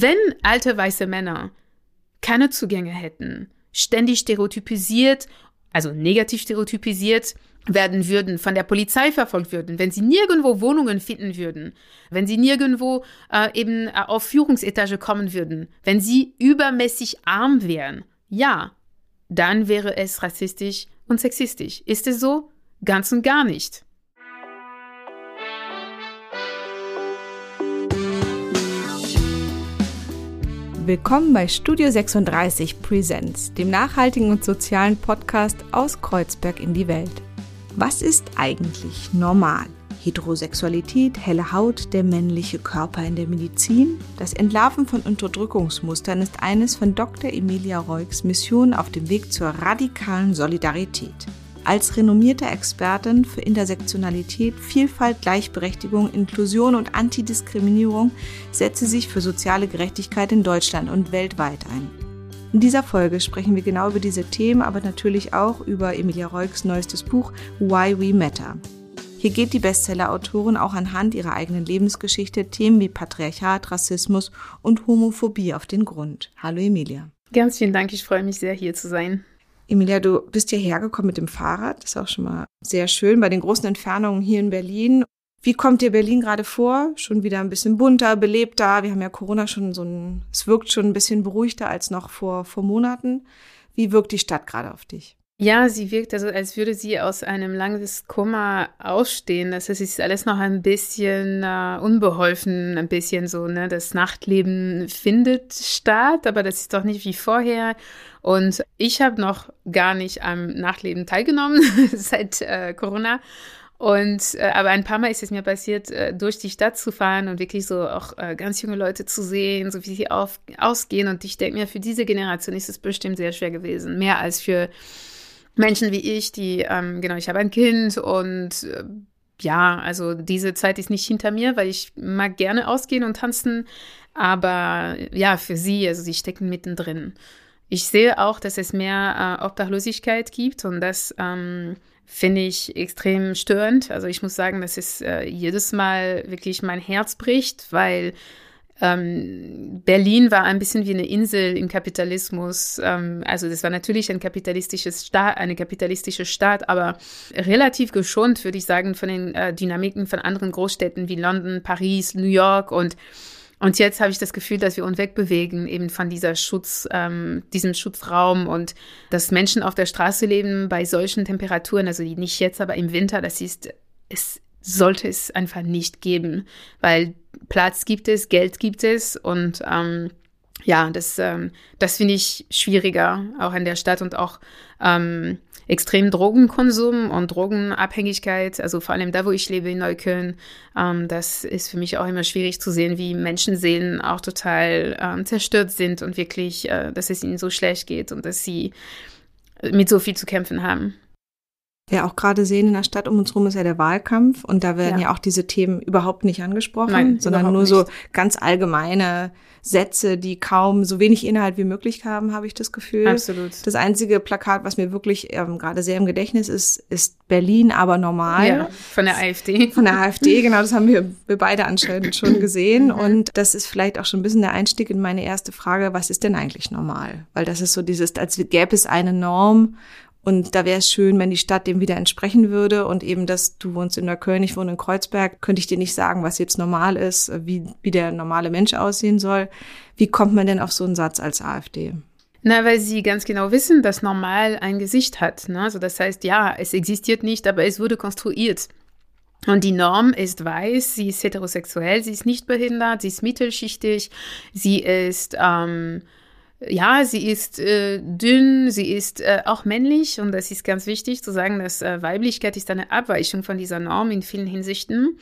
Wenn alte weiße Männer keine Zugänge hätten, ständig stereotypisiert, also negativ stereotypisiert werden würden, von der Polizei verfolgt würden, wenn sie nirgendwo Wohnungen finden würden, wenn sie nirgendwo äh, eben äh, auf Führungsetage kommen würden, wenn sie übermäßig arm wären, ja, dann wäre es rassistisch und sexistisch. Ist es so? Ganz und gar nicht. Willkommen bei Studio 36 Presents, dem nachhaltigen und sozialen Podcast aus Kreuzberg in die Welt. Was ist eigentlich normal? Heterosexualität, helle Haut, der männliche Körper in der Medizin? Das Entlarven von Unterdrückungsmustern ist eines von Dr. Emilia Reugs Missionen auf dem Weg zur radikalen Solidarität. Als renommierte Expertin für Intersektionalität, Vielfalt, Gleichberechtigung, Inklusion und Antidiskriminierung setzt sie sich für soziale Gerechtigkeit in Deutschland und weltweit ein. In dieser Folge sprechen wir genau über diese Themen, aber natürlich auch über Emilia Reugs neuestes Buch Why We Matter. Hier geht die Bestseller-Autorin auch anhand ihrer eigenen Lebensgeschichte Themen wie Patriarchat, Rassismus und Homophobie auf den Grund. Hallo Emilia. Ganz vielen Dank, ich freue mich sehr, hier zu sein. Emilia, du bist hierher gekommen mit dem Fahrrad. Das ist auch schon mal sehr schön bei den großen Entfernungen hier in Berlin. Wie kommt dir Berlin gerade vor? Schon wieder ein bisschen bunter, belebter. Wir haben ja Corona schon so ein, es wirkt schon ein bisschen beruhigter als noch vor, vor Monaten. Wie wirkt die Stadt gerade auf dich? Ja, sie wirkt also, als würde sie aus einem langen Koma ausstehen. Das heißt, es ist alles noch ein bisschen äh, unbeholfen, ein bisschen so, ne? Das Nachtleben findet statt, aber das ist doch nicht wie vorher. Und ich habe noch gar nicht am Nachtleben teilgenommen seit äh, Corona. Und äh, aber ein paar Mal ist es mir passiert, äh, durch die Stadt zu fahren und wirklich so auch äh, ganz junge Leute zu sehen, so wie sie auf, ausgehen. Und ich denke mir, für diese Generation ist es bestimmt sehr schwer gewesen, mehr als für Menschen wie ich, die, ähm, genau, ich habe ein Kind und äh, ja, also diese Zeit ist nicht hinter mir, weil ich mag gerne ausgehen und tanzen, aber ja, für sie, also sie stecken mittendrin. Ich sehe auch, dass es mehr äh, Obdachlosigkeit gibt und das ähm, finde ich extrem störend. Also ich muss sagen, dass es äh, jedes Mal wirklich mein Herz bricht, weil ähm, Berlin war ein bisschen wie eine Insel im Kapitalismus. Ähm, also das war natürlich ein kapitalistisches Staat, eine kapitalistische Stadt, aber relativ geschont, würde ich sagen, von den äh, Dynamiken von anderen Großstädten wie London, Paris, New York und und jetzt habe ich das Gefühl, dass wir uns wegbewegen eben von dieser Schutz, ähm, diesem Schutzraum und dass Menschen auf der Straße leben bei solchen Temperaturen, also nicht jetzt, aber im Winter, das ist, es sollte es einfach nicht geben, weil Platz gibt es, Geld gibt es und ähm, ja, das, ähm, das finde ich schwieriger, auch in der Stadt und auch ähm, extrem Drogenkonsum und Drogenabhängigkeit, also vor allem da, wo ich lebe in Neukölln, ähm, das ist für mich auch immer schwierig zu sehen, wie Menschenseelen auch total ähm, zerstört sind und wirklich, äh, dass es ihnen so schlecht geht und dass sie mit so viel zu kämpfen haben ja auch gerade sehen in der Stadt um uns herum ist ja der Wahlkampf und da werden ja, ja auch diese Themen überhaupt nicht angesprochen, Nein, sondern nur nicht. so ganz allgemeine Sätze, die kaum so wenig Inhalt wie möglich haben, habe ich das Gefühl. Absolut. Das einzige Plakat, was mir wirklich ähm, gerade sehr im Gedächtnis ist, ist Berlin, aber normal. Ja, von der AfD. Von der AfD, genau, das haben wir, wir beide anscheinend schon gesehen. Mhm. Und das ist vielleicht auch schon ein bisschen der Einstieg in meine erste Frage, was ist denn eigentlich normal? Weil das ist so dieses, als gäbe es eine Norm und da wäre es schön, wenn die Stadt dem wieder entsprechen würde. Und eben, dass du wohnst in Neukölln, ich wohne in Kreuzberg, könnte ich dir nicht sagen, was jetzt normal ist, wie, wie der normale Mensch aussehen soll. Wie kommt man denn auf so einen Satz als AfD? Na, weil sie ganz genau wissen, dass normal ein Gesicht hat. Ne? Also das heißt, ja, es existiert nicht, aber es wurde konstruiert. Und die Norm ist weiß, sie ist heterosexuell, sie ist nicht behindert, sie ist mittelschichtig, sie ist ähm, ja, sie ist äh, dünn, sie ist äh, auch männlich und das ist ganz wichtig zu sagen, dass äh, Weiblichkeit ist eine Abweichung von dieser Norm in vielen Hinsichten.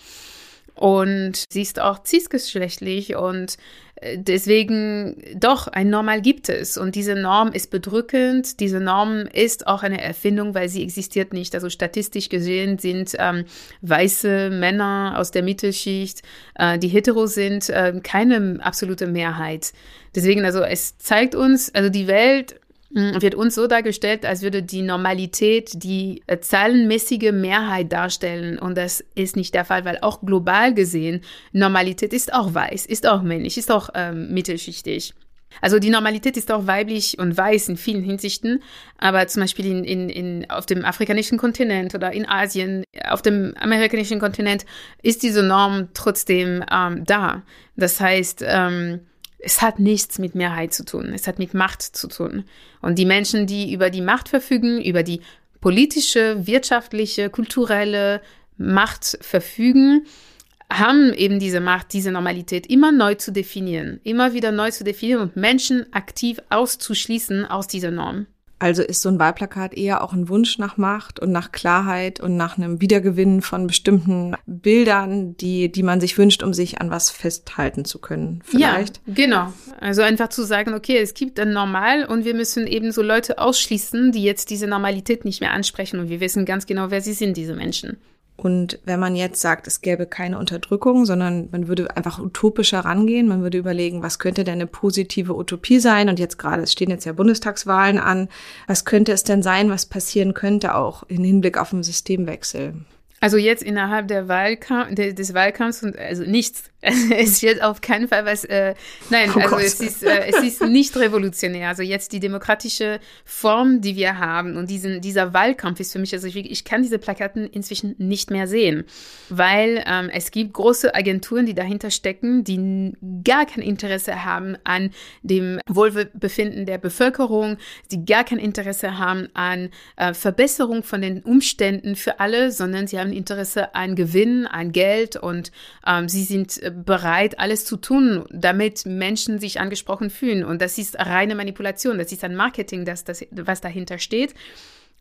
Und sie ist auch cisgeschlechtlich und äh, deswegen doch, ein Normal gibt es. Und diese Norm ist bedrückend. Diese Norm ist auch eine Erfindung, weil sie existiert nicht. Also statistisch gesehen sind ähm, weiße Männer aus der Mittelschicht, äh, die hetero sind, äh, keine absolute Mehrheit. Deswegen, also es zeigt uns, also die Welt wird uns so dargestellt, als würde die Normalität die äh, zahlenmäßige Mehrheit darstellen. Und das ist nicht der Fall, weil auch global gesehen, Normalität ist auch weiß, ist auch männlich, ist auch ähm, mittelschichtig. Also die Normalität ist auch weiblich und weiß in vielen Hinsichten, aber zum Beispiel in, in, in, auf dem afrikanischen Kontinent oder in Asien, auf dem amerikanischen Kontinent ist diese Norm trotzdem ähm, da. Das heißt, ähm, es hat nichts mit Mehrheit zu tun, es hat mit Macht zu tun. Und die Menschen, die über die Macht verfügen, über die politische, wirtschaftliche, kulturelle Macht verfügen, haben eben diese Macht, diese Normalität immer neu zu definieren, immer wieder neu zu definieren und Menschen aktiv auszuschließen aus dieser Norm. Also ist so ein Wahlplakat eher auch ein Wunsch nach Macht und nach Klarheit und nach einem Wiedergewinnen von bestimmten Bildern, die, die man sich wünscht, um sich an was festhalten zu können. Vielleicht. Ja, genau. Also einfach zu sagen, okay, es gibt ein Normal und wir müssen eben so Leute ausschließen, die jetzt diese Normalität nicht mehr ansprechen und wir wissen ganz genau, wer sie sind, diese Menschen. Und wenn man jetzt sagt, es gäbe keine Unterdrückung, sondern man würde einfach utopischer rangehen, man würde überlegen, was könnte denn eine positive Utopie sein? Und jetzt gerade, es stehen jetzt ja Bundestagswahlen an, was könnte es denn sein, was passieren könnte auch im Hinblick auf einen Systemwechsel? Also jetzt innerhalb der Wahlkamp des Wahlkampfs und also nichts. es wird auf keinen Fall was. Äh, nein, oh also es ist äh, es ist nicht revolutionär. Also jetzt die demokratische Form, die wir haben und diesen dieser Wahlkampf ist für mich also ich, ich kann diese Plakaten inzwischen nicht mehr sehen, weil ähm, es gibt große Agenturen, die dahinter stecken, die gar kein Interesse haben an dem Wohlbefinden der Bevölkerung, die gar kein Interesse haben an äh, Verbesserung von den Umständen für alle, sondern sie haben Interesse an Gewinn, an Geld und ähm, sie sind äh, bereit, alles zu tun, damit Menschen sich angesprochen fühlen. Und das ist reine Manipulation, das ist ein Marketing, das, das, was dahinter steht.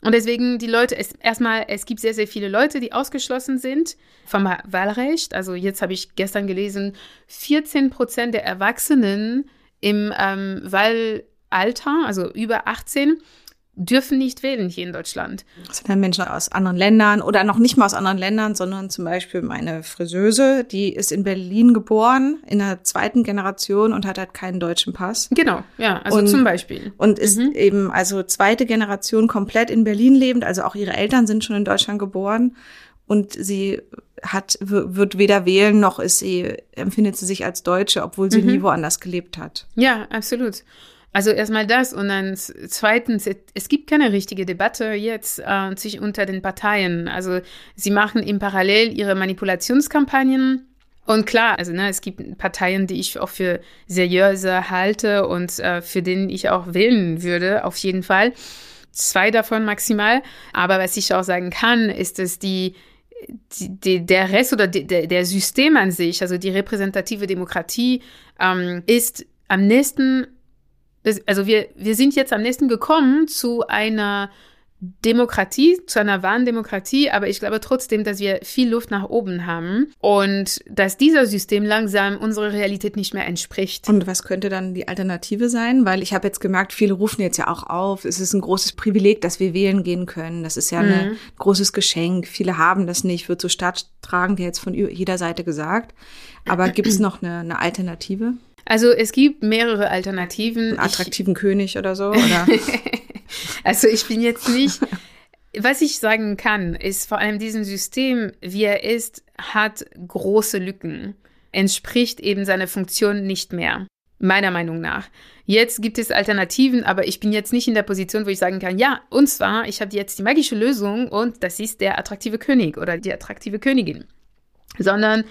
Und deswegen die Leute, es, erstmal, es gibt sehr, sehr viele Leute, die ausgeschlossen sind vom Wahlrecht. Also jetzt habe ich gestern gelesen, 14 Prozent der Erwachsenen im ähm, Wahlalter, also über 18, dürfen nicht wählen hier in Deutschland. Das sind dann Menschen aus anderen Ländern oder noch nicht mal aus anderen Ländern, sondern zum Beispiel meine Friseuse, die ist in Berlin geboren, in der zweiten Generation und hat halt keinen deutschen Pass. Genau, ja, also und, zum Beispiel. Und ist mhm. eben also zweite Generation komplett in Berlin lebend, also auch ihre Eltern sind schon in Deutschland geboren und sie hat, wird weder wählen noch ist sie, empfindet sie sich als Deutsche, obwohl sie mhm. nie woanders gelebt hat. Ja, absolut. Also erstmal das und dann zweitens, es gibt keine richtige Debatte jetzt äh, sich unter den Parteien. Also sie machen im Parallel ihre Manipulationskampagnen. Und klar, also ne, es gibt Parteien, die ich auch für seriöser halte und äh, für denen ich auch wählen würde, auf jeden Fall. Zwei davon maximal. Aber was ich auch sagen kann, ist, dass die die, die, der Rest oder die, der, der System an sich, also die repräsentative Demokratie, ähm, ist am nächsten also wir, wir sind jetzt am nächsten gekommen zu einer Demokratie, zu einer wahren Demokratie, aber ich glaube trotzdem, dass wir viel Luft nach oben haben und dass dieser System langsam unserer Realität nicht mehr entspricht. Und was könnte dann die Alternative sein? Weil ich habe jetzt gemerkt, viele rufen jetzt ja auch auf, es ist ein großes Privileg, dass wir wählen gehen können. Das ist ja mhm. ein großes Geschenk. Viele haben das nicht, wird so staatstragend jetzt von jeder Seite gesagt. Aber gibt es noch eine, eine Alternative? Also es gibt mehrere Alternativen. Einen attraktiven ich, König oder so, oder? also ich bin jetzt nicht. Was ich sagen kann, ist vor allem diesem System, wie er ist, hat große Lücken. Entspricht eben seiner Funktion nicht mehr. Meiner Meinung nach. Jetzt gibt es Alternativen, aber ich bin jetzt nicht in der Position, wo ich sagen kann, ja, und zwar, ich habe jetzt die magische Lösung und das ist der attraktive König oder die attraktive Königin. Sondern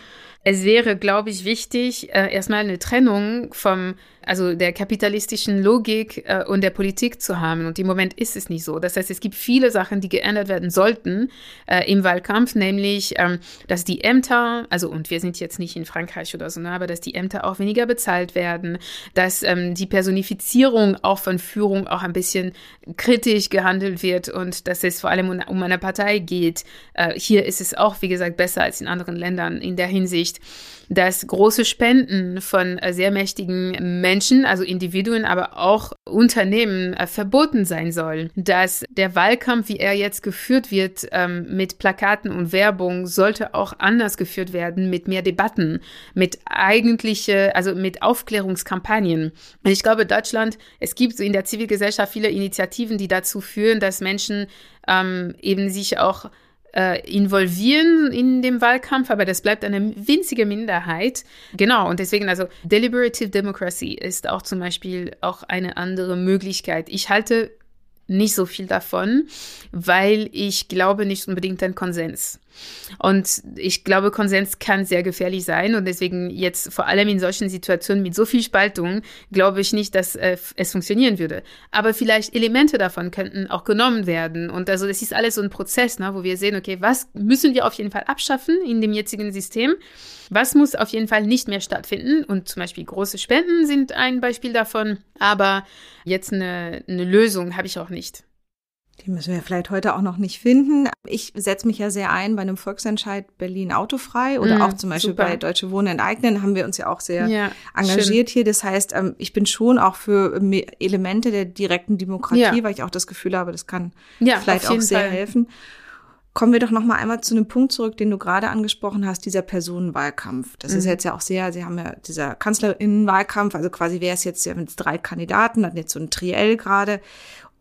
es wäre, glaube ich, wichtig, äh, erstmal eine Trennung vom also der kapitalistischen Logik äh, und der Politik zu haben. Und im Moment ist es nicht so. Das heißt, es gibt viele Sachen, die geändert werden sollten äh, im Wahlkampf, nämlich, ähm, dass die Ämter, also und wir sind jetzt nicht in Frankreich oder so, ne, aber dass die Ämter auch weniger bezahlt werden, dass ähm, die Personifizierung auch von Führung auch ein bisschen kritisch gehandelt wird und dass es vor allem um, um eine Partei geht. Äh, hier ist es auch, wie gesagt, besser als in anderen Ländern in der Hinsicht. Dass große Spenden von äh, sehr mächtigen Menschen, also Individuen, aber auch Unternehmen äh, verboten sein sollen. Dass der Wahlkampf, wie er jetzt geführt wird, ähm, mit Plakaten und Werbung, sollte auch anders geführt werden, mit mehr Debatten, mit eigentliche, also mit Aufklärungskampagnen. Ich glaube, Deutschland, es gibt so in der Zivilgesellschaft viele Initiativen, die dazu führen, dass Menschen ähm, eben sich auch äh, involvieren in dem Wahlkampf, aber das bleibt eine winzige Minderheit. Genau, und deswegen, also Deliberative Democracy ist auch zum Beispiel auch eine andere Möglichkeit. Ich halte nicht so viel davon, weil ich glaube nicht unbedingt an Konsens. Und ich glaube, Konsens kann sehr gefährlich sein und deswegen jetzt vor allem in solchen Situationen mit so viel Spaltung glaube ich nicht, dass äh, es funktionieren würde. Aber vielleicht Elemente davon könnten auch genommen werden und also das ist alles so ein Prozess, ne, wo wir sehen, okay, was müssen wir auf jeden Fall abschaffen in dem jetzigen System? Was muss auf jeden Fall nicht mehr stattfinden? Und zum Beispiel große Spenden sind ein Beispiel davon, aber jetzt eine, eine Lösung habe ich auch nicht. Die müssen wir vielleicht heute auch noch nicht finden. Ich setze mich ja sehr ein bei einem Volksentscheid Berlin autofrei oder mm, auch zum Beispiel super. bei Deutsche Wohnen enteignen haben wir uns ja auch sehr ja, engagiert schön. hier. Das heißt, ähm, ich bin schon auch für Elemente der direkten Demokratie, ja. weil ich auch das Gefühl habe, das kann ja, vielleicht auch sehr Fall. helfen. Kommen wir doch noch mal einmal zu einem Punkt zurück, den du gerade angesprochen hast, dieser Personenwahlkampf. Das mhm. ist jetzt ja auch sehr, Sie haben ja dieser Kanzlerinnenwahlkampf, also quasi wäre es jetzt ja mit drei Kandidaten, dann jetzt so ein Triell gerade.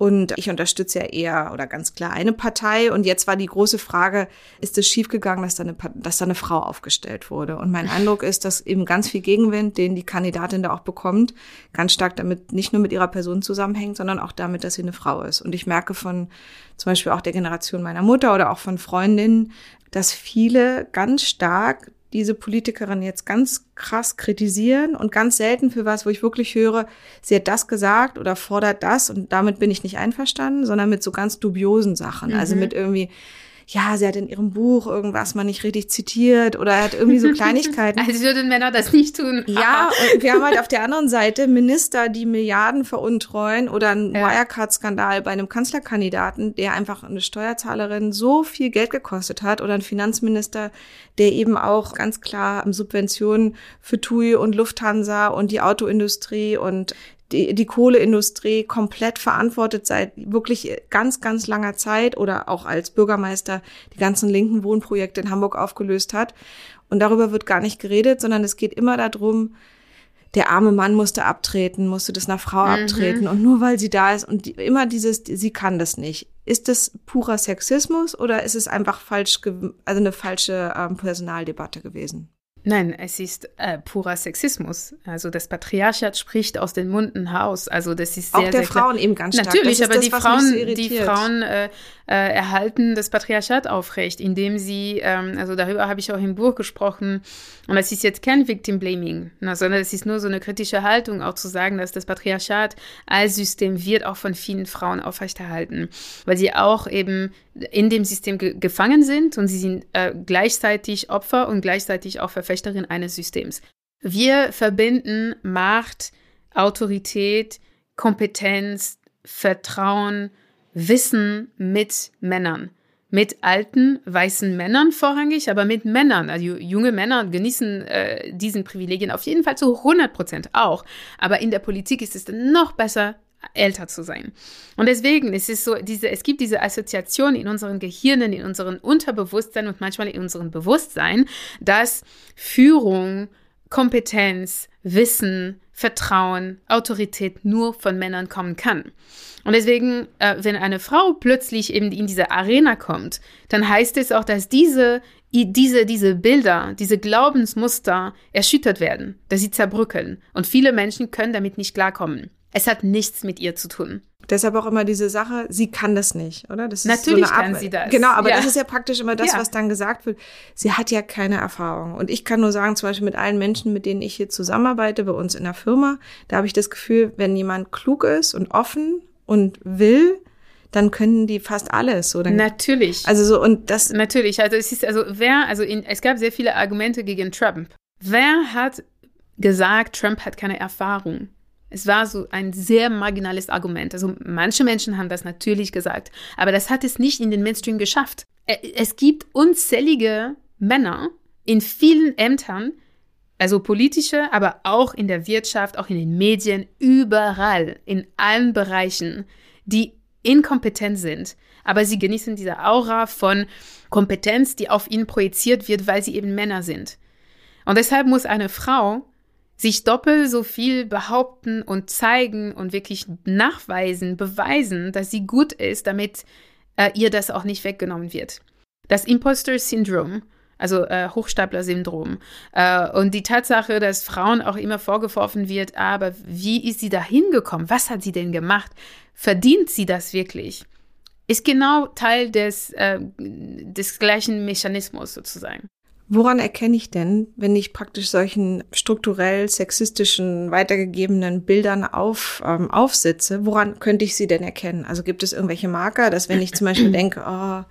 Und ich unterstütze ja eher oder ganz klar eine Partei. Und jetzt war die große Frage, ist es schiefgegangen, dass da eine, dass da eine Frau aufgestellt wurde? Und mein Eindruck ist, dass eben ganz viel Gegenwind, den die Kandidatin da auch bekommt, ganz stark damit nicht nur mit ihrer Person zusammenhängt, sondern auch damit, dass sie eine Frau ist. Und ich merke von zum Beispiel auch der Generation meiner Mutter oder auch von Freundinnen, dass viele ganz stark diese Politikerin jetzt ganz krass kritisieren und ganz selten für was, wo ich wirklich höre, sie hat das gesagt oder fordert das und damit bin ich nicht einverstanden, sondern mit so ganz dubiosen Sachen. Also mhm. Also mit irgendwie, ja, sie hat in ihrem Buch irgendwas mal nicht richtig zitiert oder hat irgendwie so Kleinigkeiten. Als würden Männer das nicht tun. Ja, und wir haben halt auf der anderen Seite Minister, die Milliarden veruntreuen oder einen ja. Wirecard-Skandal bei einem Kanzlerkandidaten, der einfach eine Steuerzahlerin so viel Geld gekostet hat oder ein Finanzminister, der eben auch ganz klar Subventionen für TUI und Lufthansa und die Autoindustrie und die, die Kohleindustrie komplett verantwortet seit wirklich ganz, ganz langer Zeit oder auch als Bürgermeister die ganzen linken Wohnprojekte in Hamburg aufgelöst hat. Und darüber wird gar nicht geredet, sondern es geht immer darum, der arme Mann musste abtreten, musste das einer Frau mhm. abtreten und nur weil sie da ist und die, immer dieses, sie kann das nicht. Ist das purer Sexismus oder ist es einfach falsch, also eine falsche ähm, Personaldebatte gewesen? Nein, es ist äh, purer Sexismus. Also das Patriarchat spricht aus den Munden heraus. Also das ist sehr, auch der sehr Frauen eben ganz stark. Natürlich, aber das, die, Frauen, so die Frauen äh, äh, erhalten das Patriarchat aufrecht, indem sie, ähm, also darüber habe ich auch im Buch gesprochen, und das ist jetzt kein Victim Blaming, ne, sondern es ist nur so eine kritische Haltung, auch zu sagen, dass das Patriarchat als System wird auch von vielen Frauen aufrechterhalten, weil sie auch eben in dem System ge gefangen sind und sie sind äh, gleichzeitig Opfer und gleichzeitig auch Verfechterin eines Systems. Wir verbinden Macht, Autorität, Kompetenz, Vertrauen, Wissen mit Männern. Mit alten, weißen Männern vorrangig, aber mit Männern. Also junge Männer genießen äh, diesen Privilegien auf jeden Fall zu 100 Prozent auch. Aber in der Politik ist es noch besser, älter zu sein. Und deswegen ist es so, diese, es gibt diese Assoziation in unseren Gehirnen, in unseren Unterbewusstsein und manchmal in unserem Bewusstsein, dass Führung, Kompetenz, Wissen, Vertrauen, Autorität nur von Männern kommen kann. Und deswegen, äh, wenn eine Frau plötzlich eben in diese Arena kommt, dann heißt es auch, dass diese, diese, diese Bilder, diese Glaubensmuster erschüttert werden, dass sie zerbrückeln. Und viele Menschen können damit nicht klarkommen. Es hat nichts mit ihr zu tun. Deshalb auch immer diese Sache, sie kann das nicht, oder? Das ist Natürlich so kann sie das. Genau, aber ja. das ist ja praktisch immer das, ja. was dann gesagt wird. Sie hat ja keine Erfahrung. Und ich kann nur sagen, zum Beispiel mit allen Menschen, mit denen ich hier zusammenarbeite, bei uns in der Firma, da habe ich das Gefühl, wenn jemand klug ist und offen und will, dann können die fast alles. Dann, Natürlich. Also so und das. Natürlich. Also es ist also wer also in, es gab sehr viele Argumente gegen Trump. Wer hat gesagt, Trump hat keine Erfahrung? Es war so ein sehr marginales Argument. Also manche Menschen haben das natürlich gesagt, aber das hat es nicht in den Mainstream geschafft. Es gibt unzählige Männer, in vielen Ämtern, also politische, aber auch in der Wirtschaft, auch in den Medien, überall, in allen Bereichen, die inkompetent sind. Aber sie genießen diese Aura von Kompetenz, die auf ihnen projiziert wird, weil sie eben Männer sind. Und deshalb muss eine Frau sich doppelt so viel behaupten und zeigen und wirklich nachweisen, beweisen, dass sie gut ist, damit äh, ihr das auch nicht weggenommen wird. Das Imposter-Syndrom, also äh, Hochstapler-Syndrom äh, und die Tatsache, dass Frauen auch immer vorgeworfen wird, aber wie ist sie da hingekommen? Was hat sie denn gemacht? Verdient sie das wirklich? Ist genau Teil des, äh, des gleichen Mechanismus sozusagen. Woran erkenne ich denn, wenn ich praktisch solchen strukturell sexistischen, weitergegebenen Bildern auf, ähm, aufsitze, woran könnte ich sie denn erkennen? Also gibt es irgendwelche Marker, dass wenn ich zum Beispiel denke, oh,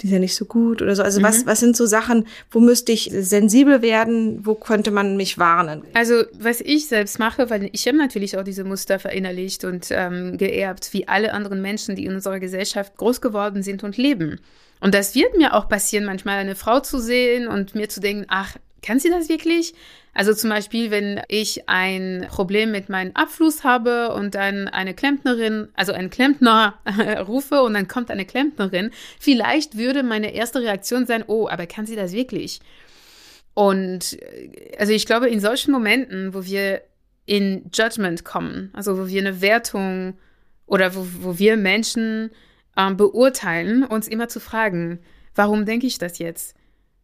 die ist ja nicht so gut oder so. Also mhm. was, was sind so Sachen, wo müsste ich sensibel werden? Wo könnte man mich warnen? Also was ich selbst mache, weil ich habe natürlich auch diese Muster verinnerlicht und ähm, geerbt, wie alle anderen Menschen, die in unserer Gesellschaft groß geworden sind und leben. Und das wird mir auch passieren, manchmal eine Frau zu sehen und mir zu denken, ach, kann sie das wirklich? Also zum Beispiel, wenn ich ein Problem mit meinem Abfluss habe und dann eine Klempnerin, also ein Klempner rufe und dann kommt eine Klempnerin, vielleicht würde meine erste Reaktion sein, oh, aber kann sie das wirklich? Und also ich glaube, in solchen Momenten, wo wir in Judgment kommen, also wo wir eine Wertung oder wo, wo wir Menschen ähm, beurteilen, uns immer zu fragen, warum denke ich das jetzt?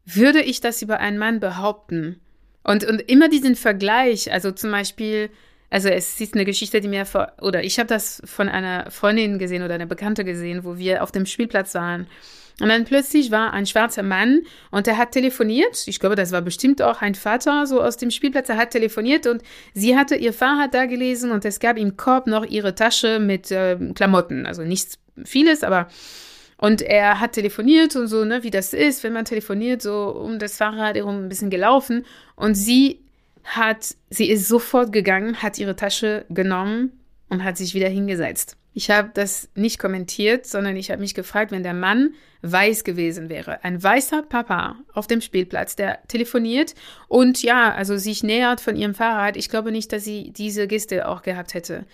Würde ich das über einen Mann behaupten? Und, und immer diesen Vergleich, also zum Beispiel, also es ist eine Geschichte, die mir vor, oder ich habe das von einer Freundin gesehen oder einer Bekannte gesehen, wo wir auf dem Spielplatz waren. Und dann plötzlich war ein schwarzer Mann und er hat telefoniert. Ich glaube, das war bestimmt auch ein Vater so aus dem Spielplatz. Er hat telefoniert und sie hatte ihr Fahrrad da gelesen und es gab im Korb noch ihre Tasche mit äh, Klamotten. Also nichts vieles, aber und er hat telefoniert und so, ne, wie das ist, wenn man telefoniert, so um das Fahrrad herum ein bisschen gelaufen. Und sie hat, sie ist sofort gegangen, hat ihre Tasche genommen und hat sich wieder hingesetzt. Ich habe das nicht kommentiert, sondern ich habe mich gefragt, wenn der Mann weiß gewesen wäre, ein weißer Papa auf dem Spielplatz, der telefoniert und ja, also sich nähert von ihrem Fahrrad, ich glaube nicht, dass sie diese Geste auch gehabt hätte.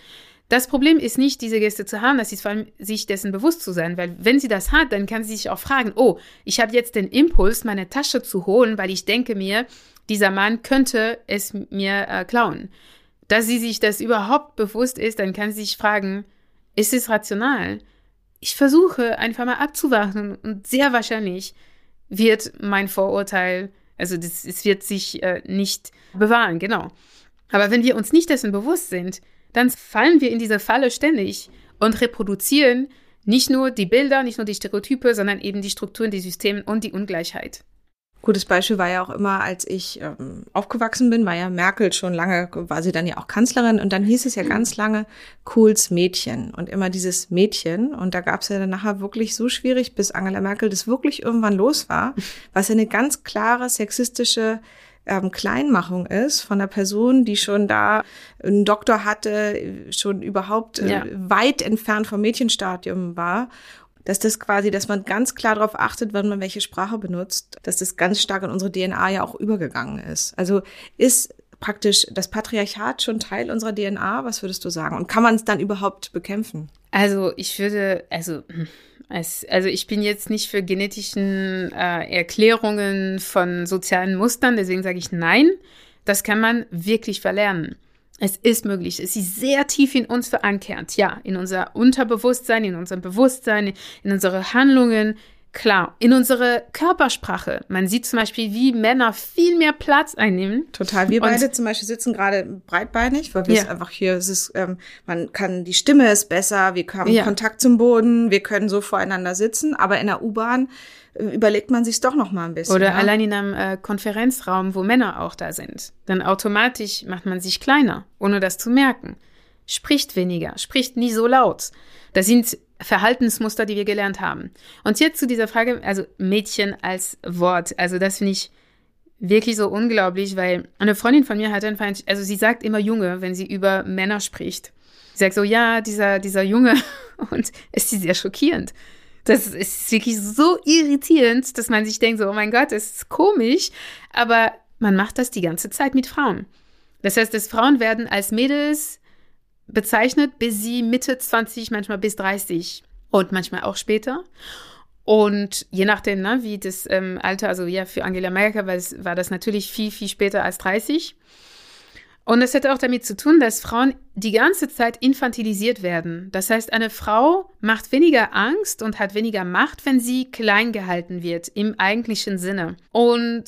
Das Problem ist nicht, diese Gäste zu haben, das ist vor allem, sich dessen bewusst zu sein, weil wenn sie das hat, dann kann sie sich auch fragen, oh, ich habe jetzt den Impuls, meine Tasche zu holen, weil ich denke mir, dieser Mann könnte es mir äh, klauen. Dass sie sich das überhaupt bewusst ist, dann kann sie sich fragen, ist es rational? Ich versuche einfach mal abzuwarten und sehr wahrscheinlich wird mein Vorurteil, also das, es wird sich äh, nicht bewahren, genau. Aber wenn wir uns nicht dessen bewusst sind, dann fallen wir in diese Falle ständig und reproduzieren nicht nur die Bilder, nicht nur die Stereotype, sondern eben die Strukturen, die Systeme und die Ungleichheit. Gutes Beispiel war ja auch immer, als ich ähm, aufgewachsen bin, war ja Merkel schon lange, war sie dann ja auch Kanzlerin und dann hieß es ja ganz lange Kohls Mädchen und immer dieses Mädchen und da gab es ja dann nachher wirklich so schwierig, bis Angela Merkel das wirklich irgendwann los war, was ja eine ganz klare sexistische ähm, Kleinmachung ist von einer Person, die schon da einen Doktor hatte, schon überhaupt äh, ja. weit entfernt vom Mädchenstadium war dass das quasi, dass man ganz klar darauf achtet, wann man welche Sprache benutzt, dass das ganz stark in unsere DNA ja auch übergegangen ist. Also ist praktisch das Patriarchat schon Teil unserer DNA? Was würdest du sagen? Und kann man es dann überhaupt bekämpfen? Also ich würde, also es, also ich bin jetzt nicht für genetischen äh, Erklärungen von sozialen Mustern, deswegen sage ich nein. Das kann man wirklich verlernen. Es ist möglich. Es ist sehr tief in uns verankert. Ja, in unser Unterbewusstsein, in unserem Bewusstsein, in unsere Handlungen, Klar, in unsere Körpersprache. Man sieht zum Beispiel, wie Männer viel mehr Platz einnehmen. Total. Wir beide und, zum Beispiel sitzen gerade breitbeinig, weil wir ja. es einfach hier, es ist, ähm, man kann, die Stimme ist besser, wir haben ja. Kontakt zum Boden, wir können so voreinander sitzen, aber in der U-Bahn äh, überlegt man sich doch noch mal ein bisschen. Oder ja? allein in einem äh, Konferenzraum, wo Männer auch da sind. Dann automatisch macht man sich kleiner, ohne das zu merken. Spricht weniger, spricht nie so laut. Das sind Verhaltensmuster, die wir gelernt haben. Und jetzt zu dieser Frage, also Mädchen als Wort. Also das finde ich wirklich so unglaublich, weil eine Freundin von mir hat einfach, also sie sagt immer Junge, wenn sie über Männer spricht. Sie sagt so, ja, dieser, dieser Junge. Und es ist sehr schockierend. Das ist wirklich so irritierend, dass man sich denkt, so, oh mein Gott, das ist komisch. Aber man macht das die ganze Zeit mit Frauen. Das heißt, dass Frauen werden als Mädels bezeichnet, bis sie Mitte 20, manchmal bis 30 und manchmal auch später. Und je nachdem, ne, wie das ähm, Alter, also ja, für Angela Merkel war, war das natürlich viel, viel später als 30. Und es hat auch damit zu tun, dass Frauen die ganze Zeit infantilisiert werden. Das heißt, eine Frau macht weniger Angst und hat weniger Macht, wenn sie klein gehalten wird, im eigentlichen Sinne. Und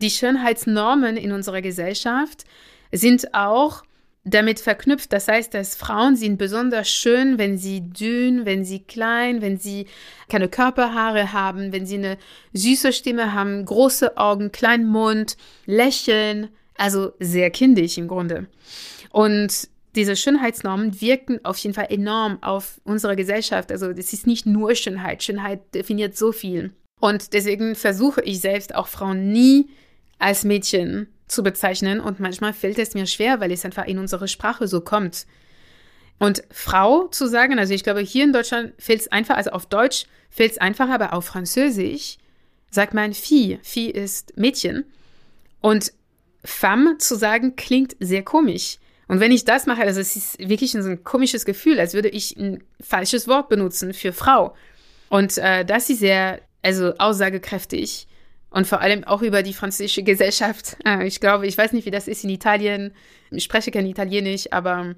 die Schönheitsnormen in unserer Gesellschaft sind auch damit verknüpft. Das heißt, dass Frauen sind besonders schön, wenn sie dünn, wenn sie klein, wenn sie keine Körperhaare haben, wenn sie eine süße Stimme haben, große Augen, kleinen Mund, lächeln, also sehr kindisch im Grunde. Und diese Schönheitsnormen wirken auf jeden Fall enorm auf unsere Gesellschaft. Also es ist nicht nur Schönheit. Schönheit definiert so viel. Und deswegen versuche ich selbst auch Frauen nie als Mädchen zu bezeichnen und manchmal fällt es mir schwer, weil es einfach in unsere Sprache so kommt. Und Frau zu sagen, also ich glaube, hier in Deutschland fällt es einfach, also auf Deutsch fällt es einfacher, aber auf Französisch sagt man Fille. Fille ist Mädchen. Und femme zu sagen klingt sehr komisch. Und wenn ich das mache, also es ist wirklich so ein komisches Gefühl, als würde ich ein falsches Wort benutzen für Frau. Und äh, das ist sehr, also aussagekräftig und vor allem auch über die französische Gesellschaft. Äh, ich glaube, ich weiß nicht, wie das ist in Italien. Ich spreche kein Italienisch, aber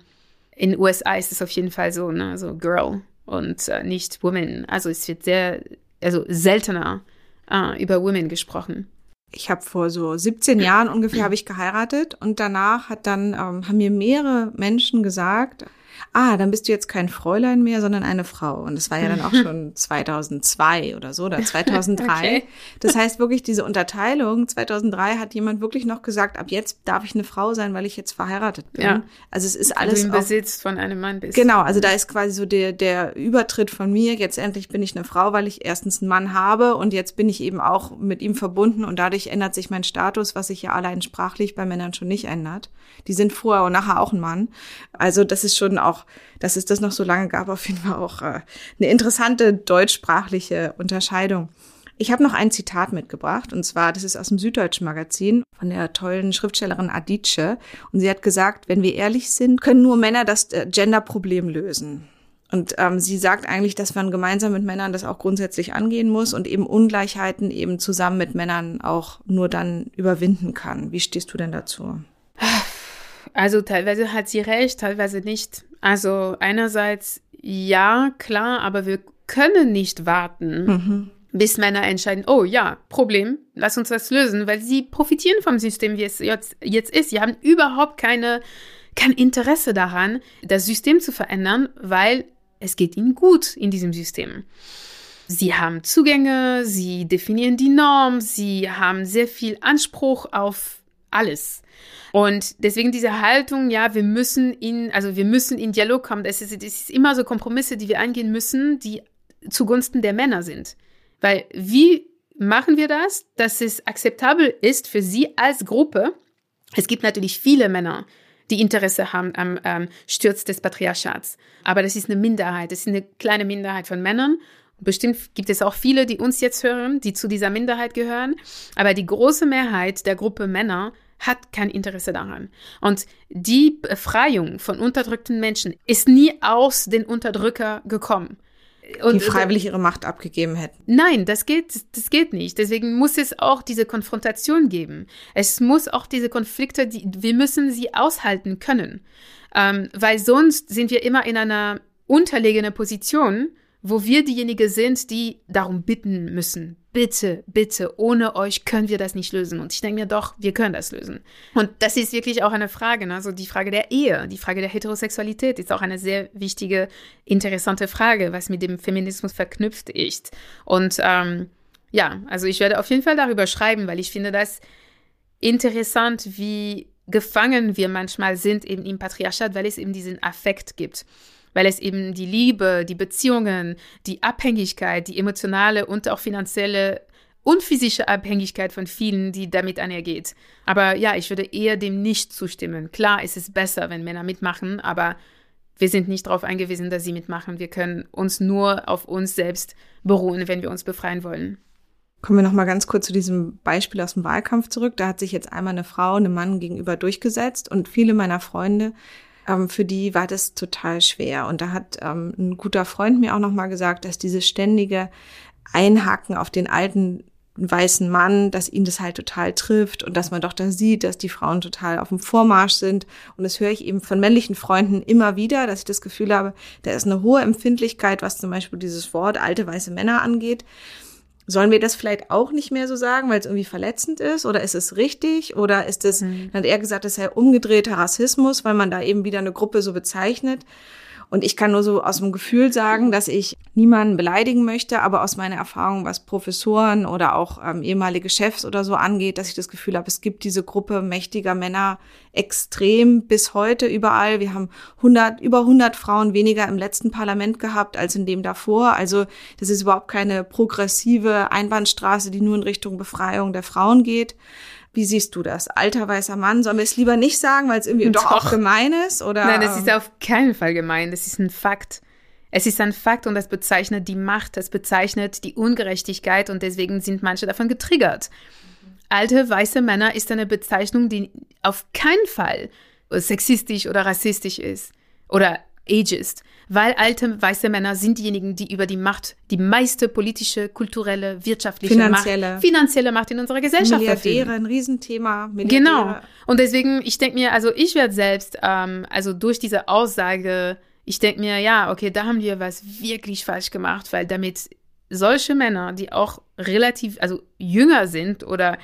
in den USA ist es auf jeden Fall so, ne? so Girl und äh, nicht Woman. Also es wird sehr, also seltener äh, über Women gesprochen. Ich habe vor so 17 Jahren ungefähr habe ich geheiratet und danach hat dann ähm, haben mir mehrere Menschen gesagt, ah, dann bist du jetzt kein Fräulein mehr, sondern eine Frau. Und das war ja dann auch schon 2002 oder so oder 2003. okay. Das heißt wirklich diese Unterteilung. 2003 hat jemand wirklich noch gesagt, ab jetzt darf ich eine Frau sein, weil ich jetzt verheiratet bin. Ja. Also es ist alles. Du im Besitz von einem Mann bist. Genau, also da ist quasi so der, der Übertritt von mir. Jetzt endlich bin ich eine Frau, weil ich erstens einen Mann habe und jetzt bin ich eben auch mit ihm verbunden und dadurch ändert sich mein Status, was sich ja allein sprachlich bei Männern schon nicht ändert. Die sind vorher und nachher auch ein Mann. Also das ist schon auch, dass es das noch so lange gab, auf jeden Fall auch äh, eine interessante deutschsprachliche Unterscheidung. Ich habe noch ein Zitat mitgebracht, und zwar, das ist aus dem Süddeutschen Magazin von der tollen Schriftstellerin Adice. Und sie hat gesagt, wenn wir ehrlich sind, können nur Männer das äh, Gender-Problem lösen. Und ähm, sie sagt eigentlich, dass man gemeinsam mit Männern das auch grundsätzlich angehen muss und eben Ungleichheiten eben zusammen mit Männern auch nur dann überwinden kann. Wie stehst du denn dazu? Also teilweise hat sie recht, teilweise nicht. Also einerseits ja, klar, aber wir können nicht warten, mhm. bis Männer entscheiden, oh ja, Problem, lass uns das lösen, weil sie profitieren vom System, wie es jetzt, jetzt ist. Sie haben überhaupt keine, kein Interesse daran, das System zu verändern, weil es geht ihnen gut in diesem System. Sie haben Zugänge, sie definieren die Norm, sie haben sehr viel Anspruch auf alles. Und deswegen diese Haltung, ja, wir müssen in, also wir müssen in Dialog kommen. Das ist, das ist immer so Kompromisse, die wir eingehen müssen, die zugunsten der Männer sind. Weil wie machen wir das, dass es akzeptabel ist für sie als Gruppe? Es gibt natürlich viele Männer, die Interesse haben am ähm, Sturz des Patriarchats. Aber das ist eine Minderheit, das ist eine kleine Minderheit von Männern. Bestimmt gibt es auch viele, die uns jetzt hören, die zu dieser Minderheit gehören. Aber die große Mehrheit der Gruppe Männer hat kein Interesse daran. Und die Befreiung von unterdrückten Menschen ist nie aus den Unterdrücker gekommen. Und, die freiwillig ihre Macht abgegeben hätten. Nein, das geht, das geht nicht. Deswegen muss es auch diese Konfrontation geben. Es muss auch diese Konflikte, die, wir müssen sie aushalten können. Ähm, weil sonst sind wir immer in einer unterlegenen Position, wo wir diejenige sind, die darum bitten müssen. Bitte, bitte, ohne euch können wir das nicht lösen. Und ich denke mir doch, wir können das lösen. Und das ist wirklich auch eine Frage, ne? also die Frage der Ehe, die Frage der Heterosexualität ist auch eine sehr wichtige, interessante Frage, was mit dem Feminismus verknüpft ist. Und ähm, ja, also ich werde auf jeden Fall darüber schreiben, weil ich finde das interessant, wie gefangen wir manchmal sind eben im Patriarchat, weil es eben diesen Affekt gibt weil es eben die Liebe, die Beziehungen, die Abhängigkeit, die emotionale und auch finanzielle und physische Abhängigkeit von vielen, die damit einhergeht. Aber ja, ich würde eher dem nicht zustimmen. Klar ist es besser, wenn Männer mitmachen, aber wir sind nicht darauf angewiesen, dass sie mitmachen. Wir können uns nur auf uns selbst beruhen, wenn wir uns befreien wollen. Kommen wir noch mal ganz kurz zu diesem Beispiel aus dem Wahlkampf zurück. Da hat sich jetzt einmal eine Frau einem Mann gegenüber durchgesetzt und viele meiner Freunde, ähm, für die war das total schwer. Und da hat ähm, ein guter Freund mir auch noch mal gesagt, dass dieses ständige Einhaken auf den alten weißen Mann, dass ihn das halt total trifft und dass man doch da sieht, dass die Frauen total auf dem Vormarsch sind. Und das höre ich eben von männlichen Freunden immer wieder, dass ich das Gefühl habe, da ist eine hohe Empfindlichkeit, was zum Beispiel dieses Wort alte weiße Männer angeht. Sollen wir das vielleicht auch nicht mehr so sagen, weil es irgendwie verletzend ist? Oder ist es richtig? Oder ist es, mhm. dann hat er gesagt, das sei umgedrehter Rassismus, weil man da eben wieder eine Gruppe so bezeichnet. Und ich kann nur so aus dem Gefühl sagen, dass ich niemanden beleidigen möchte, aber aus meiner Erfahrung, was Professoren oder auch ähm, ehemalige Chefs oder so angeht, dass ich das Gefühl habe, es gibt diese Gruppe mächtiger Männer extrem bis heute überall. Wir haben 100, über 100 Frauen weniger im letzten Parlament gehabt als in dem davor. Also das ist überhaupt keine progressive Einbahnstraße, die nur in Richtung Befreiung der Frauen geht. Wie siehst du das? Alter weißer Mann, sollen wir es lieber nicht sagen, weil es irgendwie doch, doch auch gemein ist? Oder? Nein, es ist auf keinen Fall gemein. Das ist ein Fakt. Es ist ein Fakt und es bezeichnet die Macht, es bezeichnet die Ungerechtigkeit und deswegen sind manche davon getriggert. Alte weiße Männer ist eine Bezeichnung, die auf keinen Fall sexistisch oder rassistisch ist oder ageist, weil alte weiße Männer sind diejenigen, die über die Macht, die meiste politische, kulturelle, wirtschaftliche finanzielle. Macht, finanzielle Macht in unserer Gesellschaft Milliardäre, ein Riesenthema. Milliardäre. Genau. Und deswegen, ich denke mir, also ich werde selbst, ähm, also durch diese Aussage, ich denke mir, ja, okay, da haben wir was wirklich falsch gemacht, weil damit solche Männer, die auch relativ, also jünger sind oder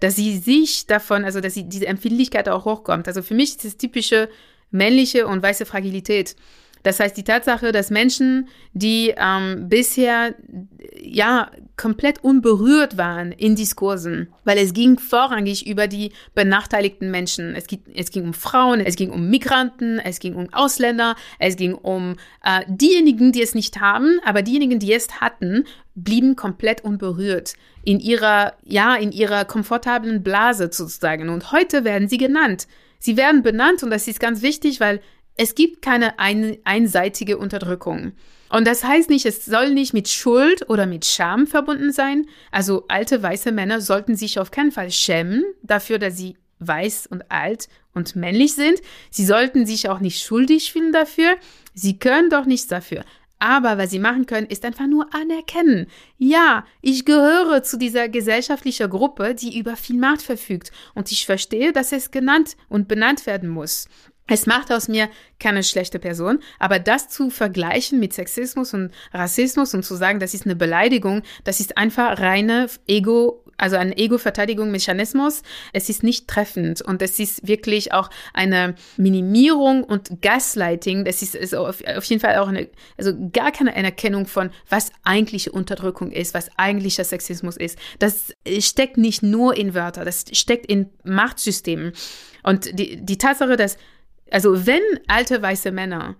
dass sie sich davon, also dass sie diese Empfindlichkeit auch hochkommt. Also für mich ist das typische männliche und weiße Fragilität. Das heißt, die Tatsache, dass Menschen, die ähm, bisher ja komplett unberührt waren in Diskursen, weil es ging vorrangig über die benachteiligten Menschen. Es ging, es ging um Frauen, es ging um Migranten, es ging um Ausländer, es ging um äh, diejenigen, die es nicht haben, aber diejenigen, die es hatten, blieben komplett unberührt in ihrer, ja, in ihrer komfortablen Blase sozusagen. Und heute werden sie genannt. Sie werden benannt und das ist ganz wichtig, weil es gibt keine ein, einseitige Unterdrückung. Und das heißt nicht, es soll nicht mit Schuld oder mit Scham verbunden sein. Also alte weiße Männer sollten sich auf keinen Fall schämen dafür, dass sie weiß und alt und männlich sind. Sie sollten sich auch nicht schuldig fühlen dafür. Sie können doch nichts dafür. Aber was sie machen können, ist einfach nur anerkennen. Ja, ich gehöre zu dieser gesellschaftlichen Gruppe, die über viel Macht verfügt. Und ich verstehe, dass es genannt und benannt werden muss. Es macht aus mir keine schlechte Person, aber das zu vergleichen mit Sexismus und Rassismus und zu sagen, das ist eine Beleidigung, das ist einfach reine Ego, also ein Ego-Verteidigungsmechanismus. Es ist nicht treffend und es ist wirklich auch eine Minimierung und Gaslighting. Das ist, ist auf, auf, jeden Fall auch eine, also gar keine Anerkennung von, was eigentliche Unterdrückung ist, was eigentlicher Sexismus ist. Das steckt nicht nur in Wörtern, das steckt in Machtsystemen. Und die, die Tatsache, dass also wenn alte weiße Männer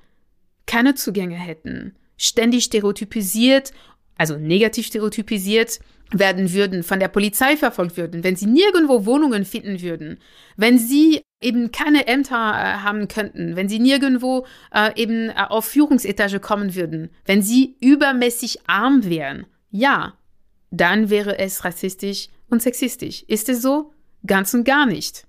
keine Zugänge hätten, ständig stereotypisiert, also negativ stereotypisiert werden würden, von der Polizei verfolgt würden, wenn sie nirgendwo Wohnungen finden würden, wenn sie eben keine Ämter äh, haben könnten, wenn sie nirgendwo äh, eben äh, auf Führungsetage kommen würden, wenn sie übermäßig arm wären, ja, dann wäre es rassistisch und sexistisch. Ist es so? Ganz und gar nicht.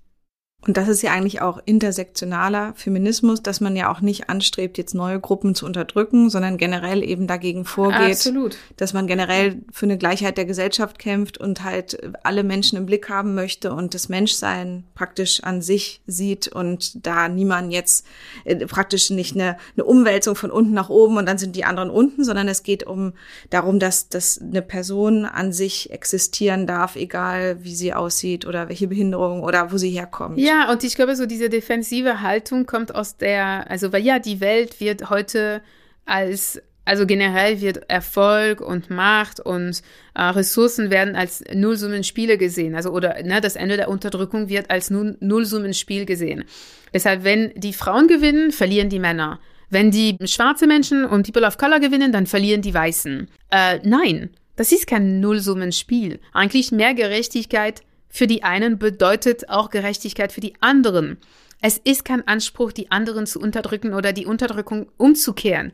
Und das ist ja eigentlich auch intersektionaler Feminismus, dass man ja auch nicht anstrebt, jetzt neue Gruppen zu unterdrücken, sondern generell eben dagegen vorgeht, Absolut. dass man generell für eine Gleichheit der Gesellschaft kämpft und halt alle Menschen im Blick haben möchte und das Menschsein praktisch an sich sieht und da niemand jetzt äh, praktisch nicht eine, eine Umwälzung von unten nach oben und dann sind die anderen unten, sondern es geht um darum, dass, dass eine Person an sich existieren darf, egal wie sie aussieht oder welche Behinderung oder wo sie herkommt. Ja, ja, und ich glaube, so diese defensive Haltung kommt aus der, also weil ja, die Welt wird heute als, also generell wird Erfolg und Macht und äh, Ressourcen werden als Nullsummenspiele gesehen. Also oder ne, das Ende der Unterdrückung wird als Nullsummenspiel gesehen. Deshalb, wenn die Frauen gewinnen, verlieren die Männer. Wenn die schwarze Menschen und People of Color gewinnen, dann verlieren die Weißen. Äh, nein, das ist kein Nullsummenspiel. Eigentlich mehr Gerechtigkeit für die einen bedeutet auch Gerechtigkeit für die anderen. Es ist kein Anspruch, die anderen zu unterdrücken oder die Unterdrückung umzukehren.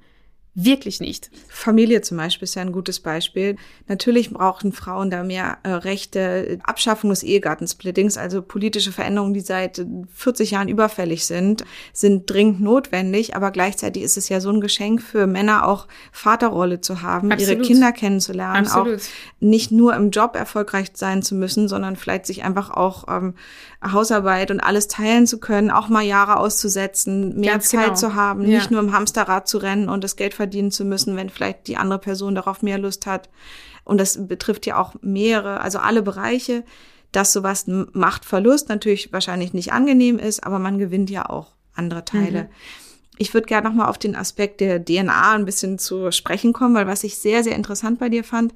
Wirklich nicht. Familie zum Beispiel ist ja ein gutes Beispiel. Natürlich brauchen Frauen da mehr äh, Rechte. Abschaffung des Ehegattensplittings, also politische Veränderungen, die seit 40 Jahren überfällig sind, sind dringend notwendig. Aber gleichzeitig ist es ja so ein Geschenk für Männer auch Vaterrolle zu haben, Absolut. ihre Kinder kennenzulernen, Absolut. auch nicht nur im Job erfolgreich sein zu müssen, sondern vielleicht sich einfach auch ähm, Hausarbeit und alles teilen zu können, auch mal Jahre auszusetzen, mehr Ganz Zeit genau. zu haben, ja. nicht nur im Hamsterrad zu rennen und das Geld verdienen zu müssen, wenn vielleicht die andere Person darauf mehr Lust hat. Und das betrifft ja auch mehrere, also alle Bereiche, dass sowas Machtverlust natürlich wahrscheinlich nicht angenehm ist, aber man gewinnt ja auch andere Teile. Mhm. Ich würde gerne nochmal auf den Aspekt der DNA ein bisschen zu sprechen kommen, weil was ich sehr, sehr interessant bei dir fand,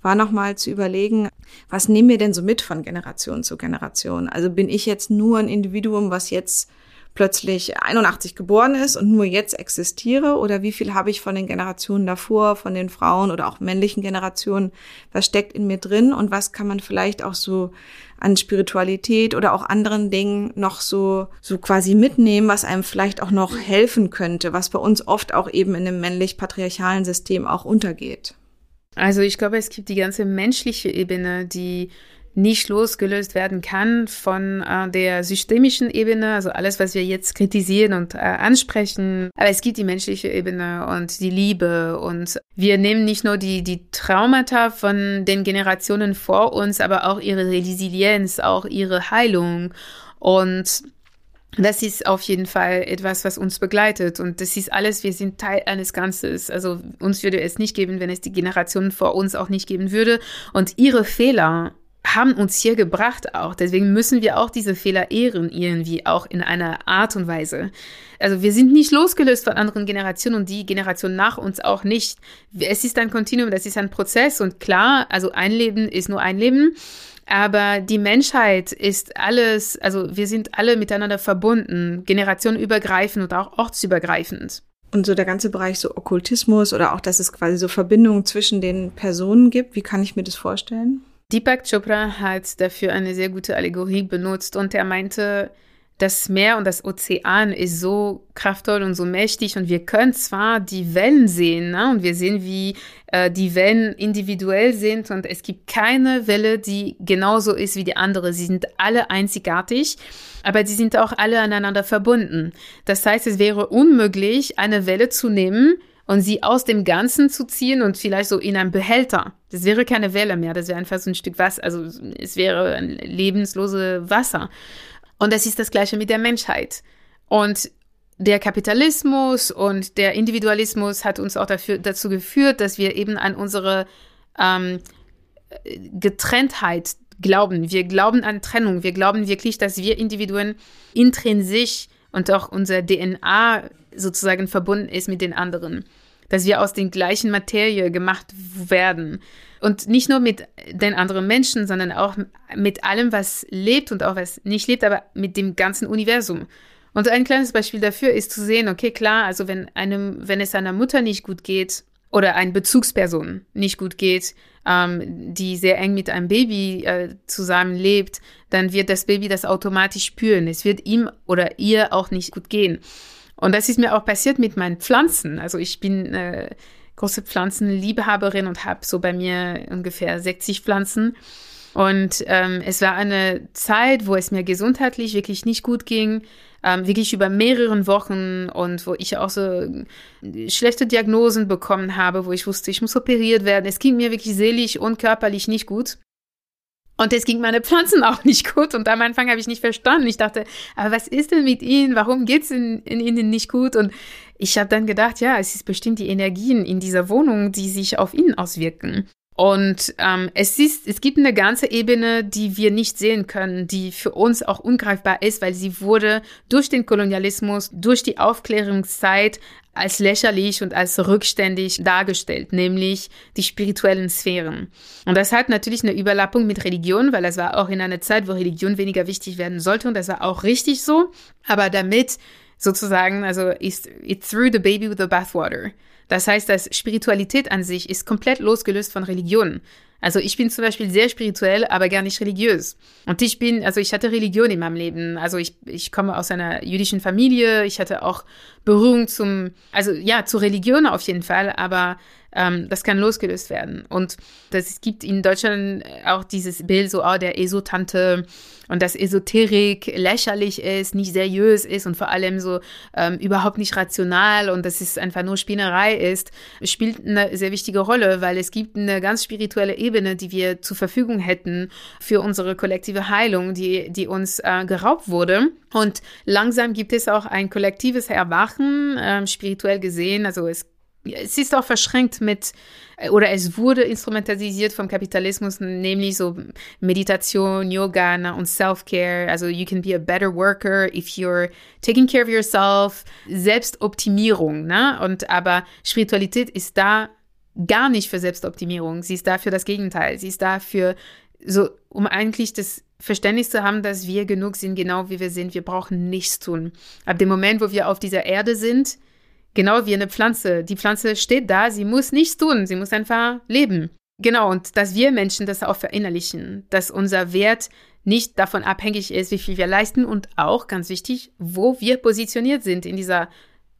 war nochmal zu überlegen, was nehmen wir denn so mit von Generation zu Generation? Also bin ich jetzt nur ein Individuum, was jetzt plötzlich 81 geboren ist und nur jetzt existiere oder wie viel habe ich von den Generationen davor, von den Frauen oder auch männlichen Generationen, was steckt in mir drin und was kann man vielleicht auch so an Spiritualität oder auch anderen Dingen noch so, so quasi mitnehmen, was einem vielleicht auch noch helfen könnte, was bei uns oft auch eben in einem männlich-patriarchalen System auch untergeht. Also ich glaube, es gibt die ganze menschliche Ebene, die nicht losgelöst werden kann von äh, der systemischen Ebene, also alles, was wir jetzt kritisieren und äh, ansprechen. Aber es gibt die menschliche Ebene und die Liebe und wir nehmen nicht nur die, die Traumata von den Generationen vor uns, aber auch ihre Resilienz, auch ihre Heilung und das ist auf jeden Fall etwas, was uns begleitet. Und das ist alles, wir sind Teil eines Ganzes. Also uns würde es nicht geben, wenn es die Generationen vor uns auch nicht geben würde. Und ihre Fehler haben uns hier gebracht auch. Deswegen müssen wir auch diese Fehler ehren, irgendwie auch in einer Art und Weise. Also wir sind nicht losgelöst von anderen Generationen und die Generation nach uns auch nicht. Es ist ein Kontinuum, das ist ein Prozess und klar, also ein Leben ist nur ein Leben. Aber die Menschheit ist alles, also wir sind alle miteinander verbunden, generationenübergreifend und auch ortsübergreifend. Und so der ganze Bereich so Okkultismus oder auch, dass es quasi so Verbindungen zwischen den Personen gibt, wie kann ich mir das vorstellen? Deepak Chopra hat dafür eine sehr gute Allegorie benutzt und er meinte, das Meer und das Ozean ist so kraftvoll und so mächtig und wir können zwar die Wellen sehen ne? und wir sehen, wie äh, die Wellen individuell sind und es gibt keine Welle, die genauso ist wie die andere. Sie sind alle einzigartig, aber sie sind auch alle aneinander verbunden. Das heißt, es wäre unmöglich, eine Welle zu nehmen und sie aus dem Ganzen zu ziehen und vielleicht so in einem Behälter. Das wäre keine Welle mehr, das wäre einfach so ein Stück Wasser, also es wäre ein lebenslose Wasser. Und das ist das Gleiche mit der Menschheit. Und der Kapitalismus und der Individualismus hat uns auch dafür, dazu geführt, dass wir eben an unsere ähm, Getrenntheit glauben. Wir glauben an Trennung. Wir glauben wirklich, dass wir Individuen intrinsisch und auch unser DNA sozusagen verbunden ist mit den anderen. Dass wir aus den gleichen Materie gemacht werden. Und nicht nur mit den anderen Menschen, sondern auch mit allem, was lebt und auch was nicht lebt, aber mit dem ganzen Universum. Und ein kleines Beispiel dafür ist zu sehen, okay, klar, also wenn einem, wenn es einer Mutter nicht gut geht oder einer Bezugsperson nicht gut geht, ähm, die sehr eng mit einem Baby äh, zusammenlebt, dann wird das Baby das automatisch spüren. Es wird ihm oder ihr auch nicht gut gehen. Und das ist mir auch passiert mit meinen Pflanzen. Also ich bin äh, große Pflanzenliebhaberin und habe so bei mir ungefähr 60 Pflanzen. Und ähm, es war eine Zeit, wo es mir gesundheitlich wirklich nicht gut ging, ähm, wirklich über mehreren Wochen und wo ich auch so äh, schlechte Diagnosen bekommen habe, wo ich wusste, ich muss operiert werden. Es ging mir wirklich seelisch und körperlich nicht gut. Und es ging meine Pflanzen auch nicht gut. Und am Anfang habe ich nicht verstanden. Ich dachte, aber was ist denn mit ihnen? Warum geht's in, in ihnen nicht gut? Und ich habe dann gedacht, ja, es ist bestimmt die Energien in dieser Wohnung, die sich auf ihn auswirken. Und ähm, es ist, es gibt eine ganze Ebene, die wir nicht sehen können, die für uns auch ungreifbar ist, weil sie wurde durch den Kolonialismus, durch die Aufklärungszeit als lächerlich und als rückständig dargestellt, nämlich die spirituellen Sphären. Und das hat natürlich eine Überlappung mit Religion, weil das war auch in einer Zeit, wo Religion weniger wichtig werden sollte und das war auch richtig so. Aber damit sozusagen, also it threw the baby with the bathwater. Das heißt, dass Spiritualität an sich ist komplett losgelöst von Religion. Also ich bin zum Beispiel sehr spirituell, aber gar nicht religiös. Und ich bin, also ich hatte Religion in meinem Leben. Also ich, ich komme aus einer jüdischen Familie. Ich hatte auch Berührung zum, also ja, zur Religion auf jeden Fall, aber ähm, das kann losgelöst werden. Und das, es gibt in Deutschland auch dieses Bild so, oh, der Esotante und dass Esoterik lächerlich ist, nicht seriös ist und vor allem so ähm, überhaupt nicht rational und dass es einfach nur Spinnerei ist, spielt eine sehr wichtige Rolle, weil es gibt eine ganz spirituelle Ebene, die wir zur Verfügung hätten für unsere kollektive Heilung, die, die uns äh, geraubt wurde. Und langsam gibt es auch ein kollektives Erwachen, äh, spirituell gesehen. Also es es ist auch verschränkt mit, äh, oder es wurde instrumentalisiert vom Kapitalismus, nämlich so Meditation, Yoga und Self-Care. Also you can be a better worker if you're taking care of yourself. Selbstoptimierung, ne? Und aber Spiritualität ist da gar nicht für Selbstoptimierung. Sie ist da für das Gegenteil. Sie ist da für so, um eigentlich das Verständnis zu haben, dass wir genug sind, genau wie wir sind. Wir brauchen nichts tun. Ab dem Moment, wo wir auf dieser Erde sind, Genau wie eine Pflanze. Die Pflanze steht da, sie muss nichts tun, sie muss einfach leben. Genau, und dass wir Menschen das auch verinnerlichen, dass unser Wert nicht davon abhängig ist, wie viel wir leisten und auch, ganz wichtig, wo wir positioniert sind in dieser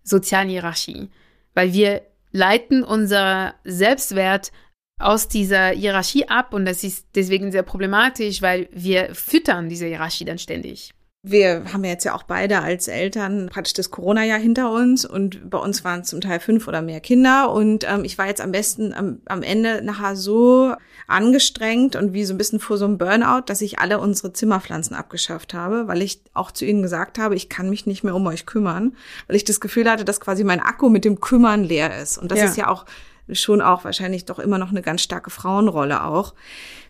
sozialen Hierarchie. Weil wir leiten unser Selbstwert aus dieser Hierarchie ab und das ist deswegen sehr problematisch, weil wir füttern diese Hierarchie dann ständig wir haben jetzt ja auch beide als Eltern praktisch das Corona-Jahr hinter uns und bei uns waren es zum Teil fünf oder mehr Kinder und ähm, ich war jetzt am besten am, am Ende nachher so angestrengt und wie so ein bisschen vor so einem Burnout, dass ich alle unsere Zimmerpflanzen abgeschafft habe, weil ich auch zu ihnen gesagt habe, ich kann mich nicht mehr um euch kümmern, weil ich das Gefühl hatte, dass quasi mein Akku mit dem Kümmern leer ist und das ja. ist ja auch schon auch wahrscheinlich doch immer noch eine ganz starke Frauenrolle auch.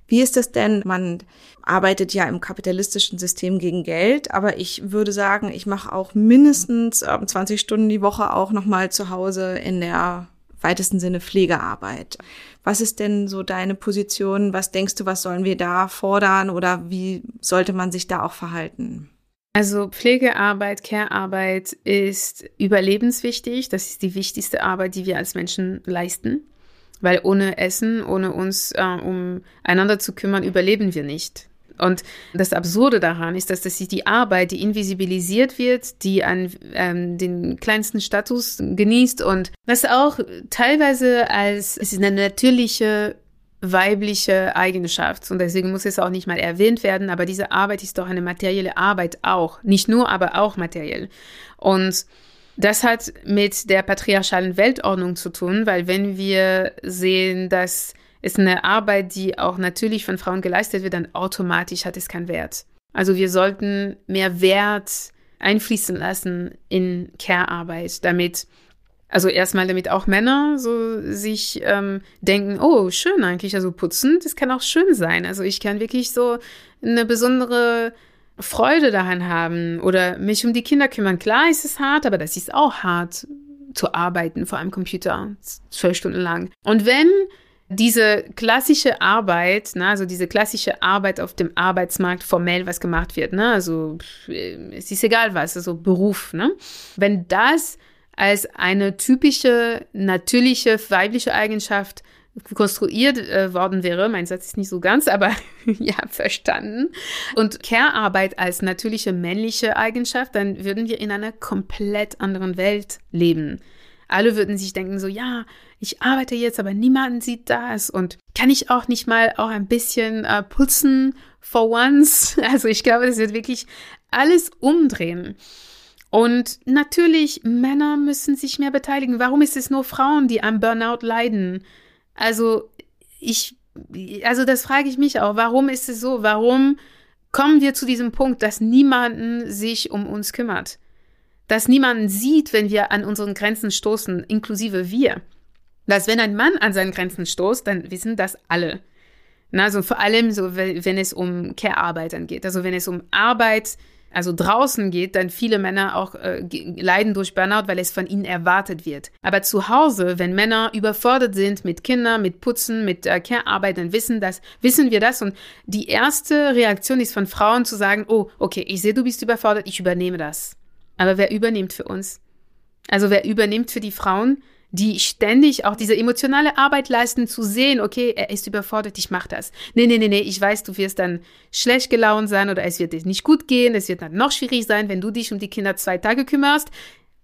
Wie ist es denn? Man arbeitet ja im kapitalistischen System gegen Geld, aber ich würde sagen, ich mache auch mindestens 20 ähm, Stunden die Woche auch nochmal zu Hause in der weitesten Sinne Pflegearbeit. Was ist denn so deine Position? Was denkst du, was sollen wir da fordern oder wie sollte man sich da auch verhalten? Also Pflegearbeit, Care-Arbeit ist überlebenswichtig. Das ist die wichtigste Arbeit, die wir als Menschen leisten. Weil ohne Essen, ohne uns äh, um einander zu kümmern, überleben wir nicht. Und das Absurde daran ist, dass das die Arbeit, die invisibilisiert wird, die an ähm, den kleinsten Status genießt und das auch teilweise als es ist eine natürliche weibliche Eigenschaft und deswegen muss es auch nicht mal erwähnt werden, aber diese Arbeit ist doch eine materielle Arbeit auch, nicht nur, aber auch materiell. Und das hat mit der patriarchalen Weltordnung zu tun, weil wenn wir sehen, dass es eine Arbeit, die auch natürlich von Frauen geleistet wird, dann automatisch hat es keinen Wert. Also wir sollten mehr Wert einfließen lassen in Care-Arbeit, damit also erstmal, damit auch Männer so sich ähm, denken, oh, schön eigentlich, also putzen, das kann auch schön sein. Also ich kann wirklich so eine besondere Freude daran haben oder mich um die Kinder kümmern. Klar ist es hart, aber das ist auch hart zu arbeiten vor einem Computer, zwölf Stunden lang. Und wenn diese klassische Arbeit, ne, also diese klassische Arbeit auf dem Arbeitsmarkt formell was gemacht wird, ne, also es ist egal was, also Beruf, ne, wenn das als eine typische natürliche weibliche Eigenschaft konstruiert äh, worden wäre, mein Satz ist nicht so ganz, aber ja, verstanden, und Care-Arbeit als natürliche männliche Eigenschaft, dann würden wir in einer komplett anderen Welt leben. Alle würden sich denken so, ja, ich arbeite jetzt, aber niemand sieht das und kann ich auch nicht mal auch ein bisschen äh, putzen for once? Also ich glaube, das wird wirklich alles umdrehen. Und natürlich, Männer müssen sich mehr beteiligen. Warum ist es nur Frauen, die am Burnout leiden? Also ich, also das frage ich mich auch. Warum ist es so? Warum kommen wir zu diesem Punkt, dass niemanden sich um uns kümmert? Dass niemanden sieht, wenn wir an unseren Grenzen stoßen, inklusive wir. Dass wenn ein Mann an seinen Grenzen stoßt, dann wissen das alle. Na, also vor allem so, wenn es um Care-Arbeit geht. Also wenn es um Arbeit also draußen geht, dann viele Männer auch äh, leiden durch Burnout, weil es von ihnen erwartet wird. Aber zu Hause, wenn Männer überfordert sind mit Kindern, mit Putzen, mit äh, Care-Arbeit, dann wissen das, wissen wir das. Und die erste Reaktion ist von Frauen zu sagen, oh, okay, ich sehe, du bist überfordert, ich übernehme das. Aber wer übernimmt für uns? Also wer übernimmt für die Frauen, die ständig auch diese emotionale Arbeit leisten, zu sehen, okay, er ist überfordert, ich mach das. Nee, nee, nee, nee, ich weiß, du wirst dann schlecht gelaunt sein oder es wird dir nicht gut gehen, es wird dann noch schwierig sein, wenn du dich um die Kinder zwei Tage kümmerst.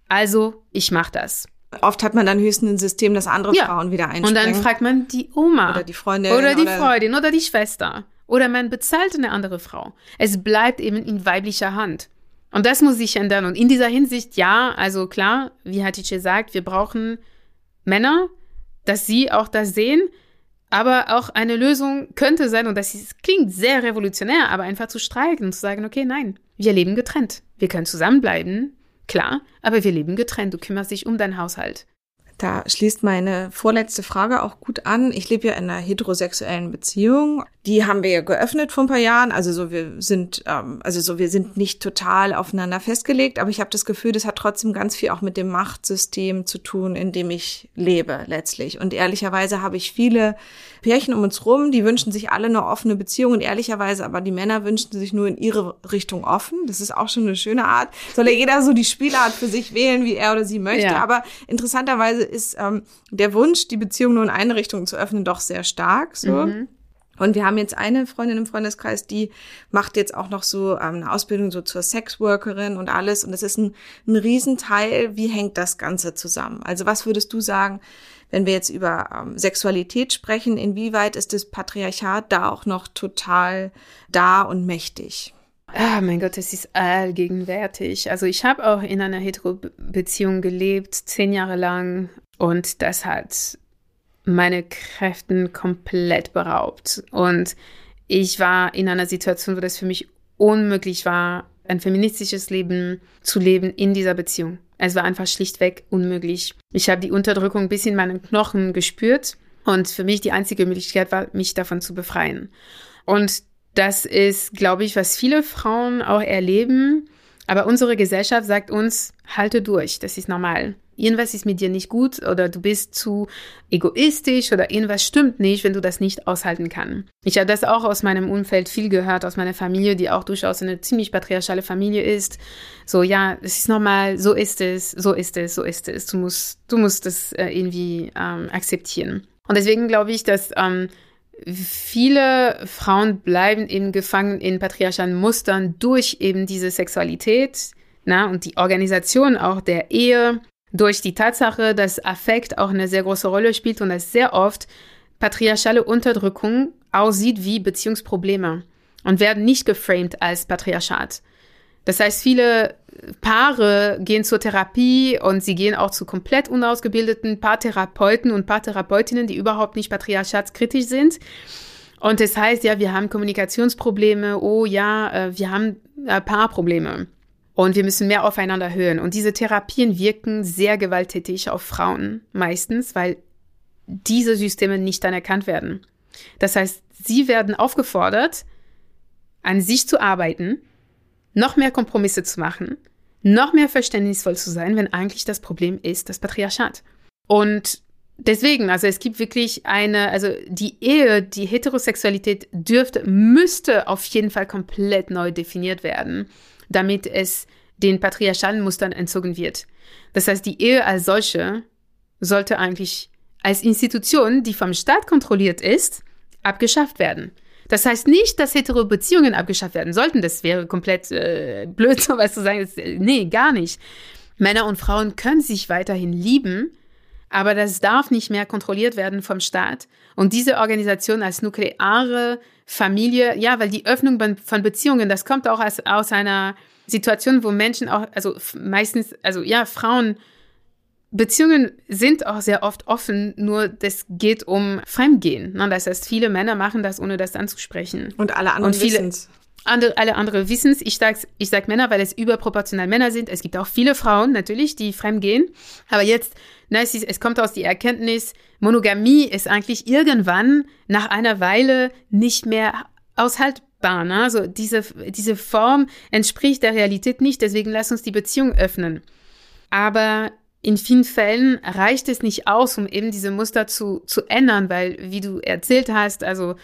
Also, ich mach das. Oft hat man dann höchstens ein System, das andere ja. Frauen wieder einspringen. Und dann fragt man die Oma. Oder die Freundin. Oder die oder Freundin oder die Schwester. Oder man bezahlt eine andere Frau. Es bleibt eben in weiblicher Hand. Und das muss sich ändern. Und in dieser Hinsicht, ja, also klar, wie Hatice sagt, wir brauchen Männer, dass sie auch das sehen. Aber auch eine Lösung könnte sein, und das ist, klingt sehr revolutionär, aber einfach zu streiken und zu sagen, okay, nein, wir leben getrennt. Wir können zusammenbleiben, klar, aber wir leben getrennt. Du kümmerst dich um deinen Haushalt. Da schließt meine vorletzte Frage auch gut an. Ich lebe ja in einer heterosexuellen Beziehung. Die haben wir ja geöffnet vor ein paar Jahren. Also so wir sind, ähm, also so wir sind nicht total aufeinander festgelegt, aber ich habe das Gefühl, das hat trotzdem ganz viel auch mit dem Machtsystem zu tun, in dem ich lebe letztlich. Und ehrlicherweise habe ich viele Pärchen um uns rum, die wünschen sich alle eine offene Beziehung und ehrlicherweise aber die Männer wünschen sich nur in ihre Richtung offen. Das ist auch schon eine schöne Art. Soll ja jeder so die Spielart für sich wählen, wie er oder sie möchte. Ja. Aber interessanterweise ist ähm, der Wunsch, die Beziehung nur in eine Richtung zu öffnen, doch sehr stark. So. Mhm. Und wir haben jetzt eine Freundin im Freundeskreis, die macht jetzt auch noch so ähm, eine Ausbildung so zur Sexworkerin und alles. Und das ist ein, ein Riesenteil. Wie hängt das Ganze zusammen? Also was würdest du sagen, wenn wir jetzt über ähm, Sexualität sprechen, inwieweit ist das Patriarchat da auch noch total da und mächtig? Ah, mein Gott, es ist allgegenwärtig. Also ich habe auch in einer Hetero-Beziehung gelebt, zehn Jahre lang. Und das hat meine Kräften komplett beraubt. Und ich war in einer Situation, wo das für mich unmöglich war, ein feministisches Leben zu leben in dieser Beziehung. Es war einfach schlichtweg unmöglich. Ich habe die Unterdrückung bis in meinen Knochen gespürt und für mich die einzige Möglichkeit war, mich davon zu befreien. Und das ist, glaube ich, was viele Frauen auch erleben. Aber unsere Gesellschaft sagt uns, halte durch, das ist normal irgendwas ist mit dir nicht gut oder du bist zu egoistisch oder irgendwas stimmt nicht, wenn du das nicht aushalten kannst. Ich habe das auch aus meinem Umfeld viel gehört, aus meiner Familie, die auch durchaus eine ziemlich patriarchale Familie ist. So, ja, es ist normal, so ist es, so ist es, so ist es. Du musst, du musst es äh, irgendwie ähm, akzeptieren. Und deswegen glaube ich, dass ähm, viele Frauen bleiben eben gefangen in patriarchalen Mustern durch eben diese Sexualität, na, und die Organisation auch der Ehe durch die Tatsache, dass Affekt auch eine sehr große Rolle spielt und dass sehr oft patriarchale Unterdrückung aussieht wie Beziehungsprobleme und werden nicht geframed als Patriarchat. Das heißt, viele Paare gehen zur Therapie und sie gehen auch zu komplett unausgebildeten Paartherapeuten und Paartherapeutinnen, die überhaupt nicht patriarchatskritisch sind. Und das heißt, ja, wir haben Kommunikationsprobleme, oh ja, äh, wir haben äh, Paarprobleme. Und wir müssen mehr aufeinander hören. Und diese Therapien wirken sehr gewalttätig auf Frauen meistens, weil diese Systeme nicht anerkannt werden. Das heißt, sie werden aufgefordert, an sich zu arbeiten, noch mehr Kompromisse zu machen, noch mehr verständnisvoll zu sein, wenn eigentlich das Problem ist das Patriarchat. Und deswegen, also es gibt wirklich eine, also die Ehe, die Heterosexualität dürfte, müsste auf jeden Fall komplett neu definiert werden damit es den patriarchalen Mustern entzogen wird. Das heißt, die Ehe als solche sollte eigentlich als Institution, die vom Staat kontrolliert ist, abgeschafft werden. Das heißt nicht, dass hetero Beziehungen abgeschafft werden sollten. Das wäre komplett äh, blöd, sowas zu sagen. Das, nee, gar nicht. Männer und Frauen können sich weiterhin lieben, aber das darf nicht mehr kontrolliert werden vom Staat. Und diese Organisation als nukleare Familie, ja, weil die Öffnung von Beziehungen, das kommt auch aus, aus einer Situation, wo Menschen auch, also meistens, also ja, Frauen, Beziehungen sind auch sehr oft offen, nur das geht um Fremdgehen. Ne? Das heißt, viele Männer machen das, ohne das anzusprechen. Und alle anderen wissen es. Andere, alle andere wissen es. Ich sage ich sag Männer, weil es überproportional Männer sind. Es gibt auch viele Frauen natürlich, die fremdgehen. Aber jetzt, na, es, ist, es kommt aus die Erkenntnis, Monogamie ist eigentlich irgendwann nach einer Weile nicht mehr aushaltbar. Ne? Also diese, diese Form entspricht der Realität nicht. Deswegen lass uns die Beziehung öffnen. Aber in vielen Fällen reicht es nicht aus, um eben diese Muster zu, zu ändern, weil, wie du erzählt hast, also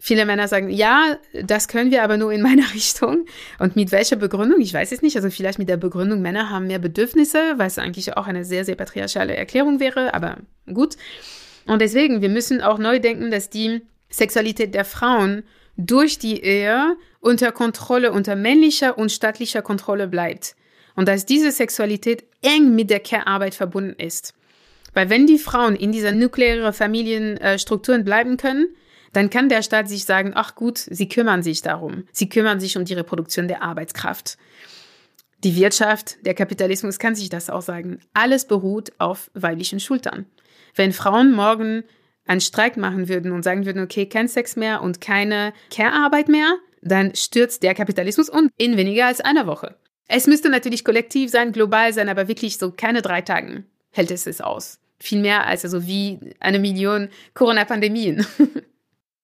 Viele Männer sagen, ja, das können wir aber nur in meiner Richtung. Und mit welcher Begründung? Ich weiß es nicht. Also vielleicht mit der Begründung, Männer haben mehr Bedürfnisse, was eigentlich auch eine sehr, sehr patriarchale Erklärung wäre, aber gut. Und deswegen, wir müssen auch neu denken, dass die Sexualität der Frauen durch die Ehe unter Kontrolle, unter männlicher und staatlicher Kontrolle bleibt. Und dass diese Sexualität eng mit der Care-Arbeit verbunden ist. Weil wenn die Frauen in dieser nuklearen Familienstrukturen bleiben können, dann kann der Staat sich sagen, ach gut, sie kümmern sich darum. Sie kümmern sich um die Reproduktion der Arbeitskraft. Die Wirtschaft, der Kapitalismus kann sich das auch sagen. Alles beruht auf weiblichen Schultern. Wenn Frauen morgen einen Streik machen würden und sagen würden, okay, kein Sex mehr und keine Care-Arbeit mehr, dann stürzt der Kapitalismus und in weniger als einer Woche. Es müsste natürlich kollektiv sein, global sein, aber wirklich so keine drei Tagen hält es es aus. Viel mehr als also wie eine Million Corona-Pandemien.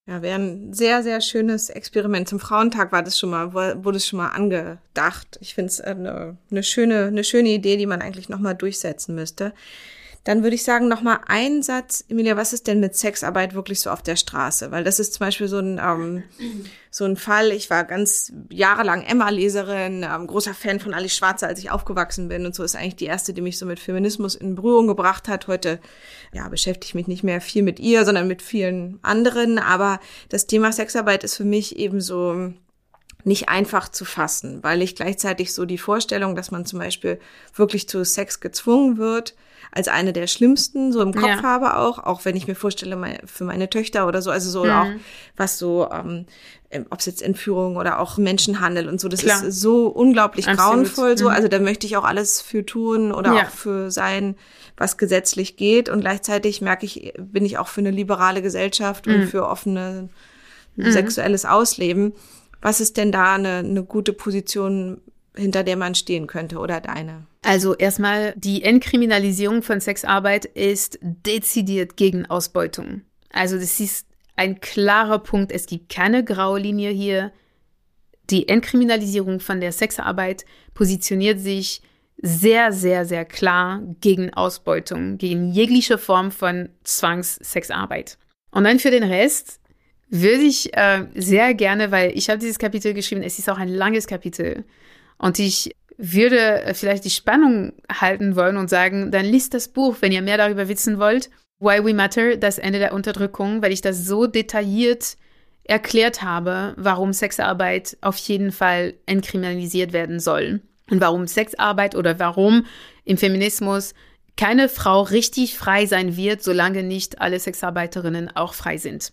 Ja, wäre ein sehr, sehr schönes Experiment. Zum Frauentag war das schon mal, wurde es schon mal angedacht. Ich finde es eine, eine schöne, eine schöne Idee, die man eigentlich nochmal durchsetzen müsste. Dann würde ich sagen, nochmal ein Satz, Emilia, was ist denn mit Sexarbeit wirklich so auf der Straße? Weil das ist zum Beispiel so ein, ähm, so ein Fall. Ich war ganz jahrelang Emma-Leserin, ähm, großer Fan von Alice Schwarzer, als ich aufgewachsen bin. Und so ist eigentlich die erste, die mich so mit Feminismus in Berührung gebracht hat. Heute, ja, beschäftige ich mich nicht mehr viel mit ihr, sondern mit vielen anderen. Aber das Thema Sexarbeit ist für mich eben so, nicht einfach zu fassen, weil ich gleichzeitig so die Vorstellung, dass man zum Beispiel wirklich zu Sex gezwungen wird, als eine der schlimmsten so im Kopf ja. habe auch, auch wenn ich mir vorstelle für meine Töchter oder so, also so mhm. auch was so, ähm, ob es jetzt Entführung oder auch Menschenhandel und so, das Klar. ist so unglaublich Absolut. grauenvoll so, mhm. also da möchte ich auch alles für tun oder ja. auch für sein, was gesetzlich geht und gleichzeitig merke ich, bin ich auch für eine liberale Gesellschaft mhm. und für offene mhm. sexuelles Ausleben. Was ist denn da eine, eine gute Position, hinter der man stehen könnte oder deine? Also erstmal, die Entkriminalisierung von Sexarbeit ist dezidiert gegen Ausbeutung. Also das ist ein klarer Punkt. Es gibt keine graue Linie hier. Die Entkriminalisierung von der Sexarbeit positioniert sich sehr, sehr, sehr klar gegen Ausbeutung, gegen jegliche Form von Zwangssexarbeit. Und dann für den Rest würde ich äh, sehr gerne, weil ich habe dieses Kapitel geschrieben, es ist auch ein langes Kapitel. Und ich würde äh, vielleicht die Spannung halten wollen und sagen, dann liest das Buch, wenn ihr mehr darüber wissen wollt. Why We Matter, das Ende der Unterdrückung, weil ich das so detailliert erklärt habe, warum Sexarbeit auf jeden Fall entkriminalisiert werden soll. Und warum Sexarbeit oder warum im Feminismus keine Frau richtig frei sein wird, solange nicht alle Sexarbeiterinnen auch frei sind.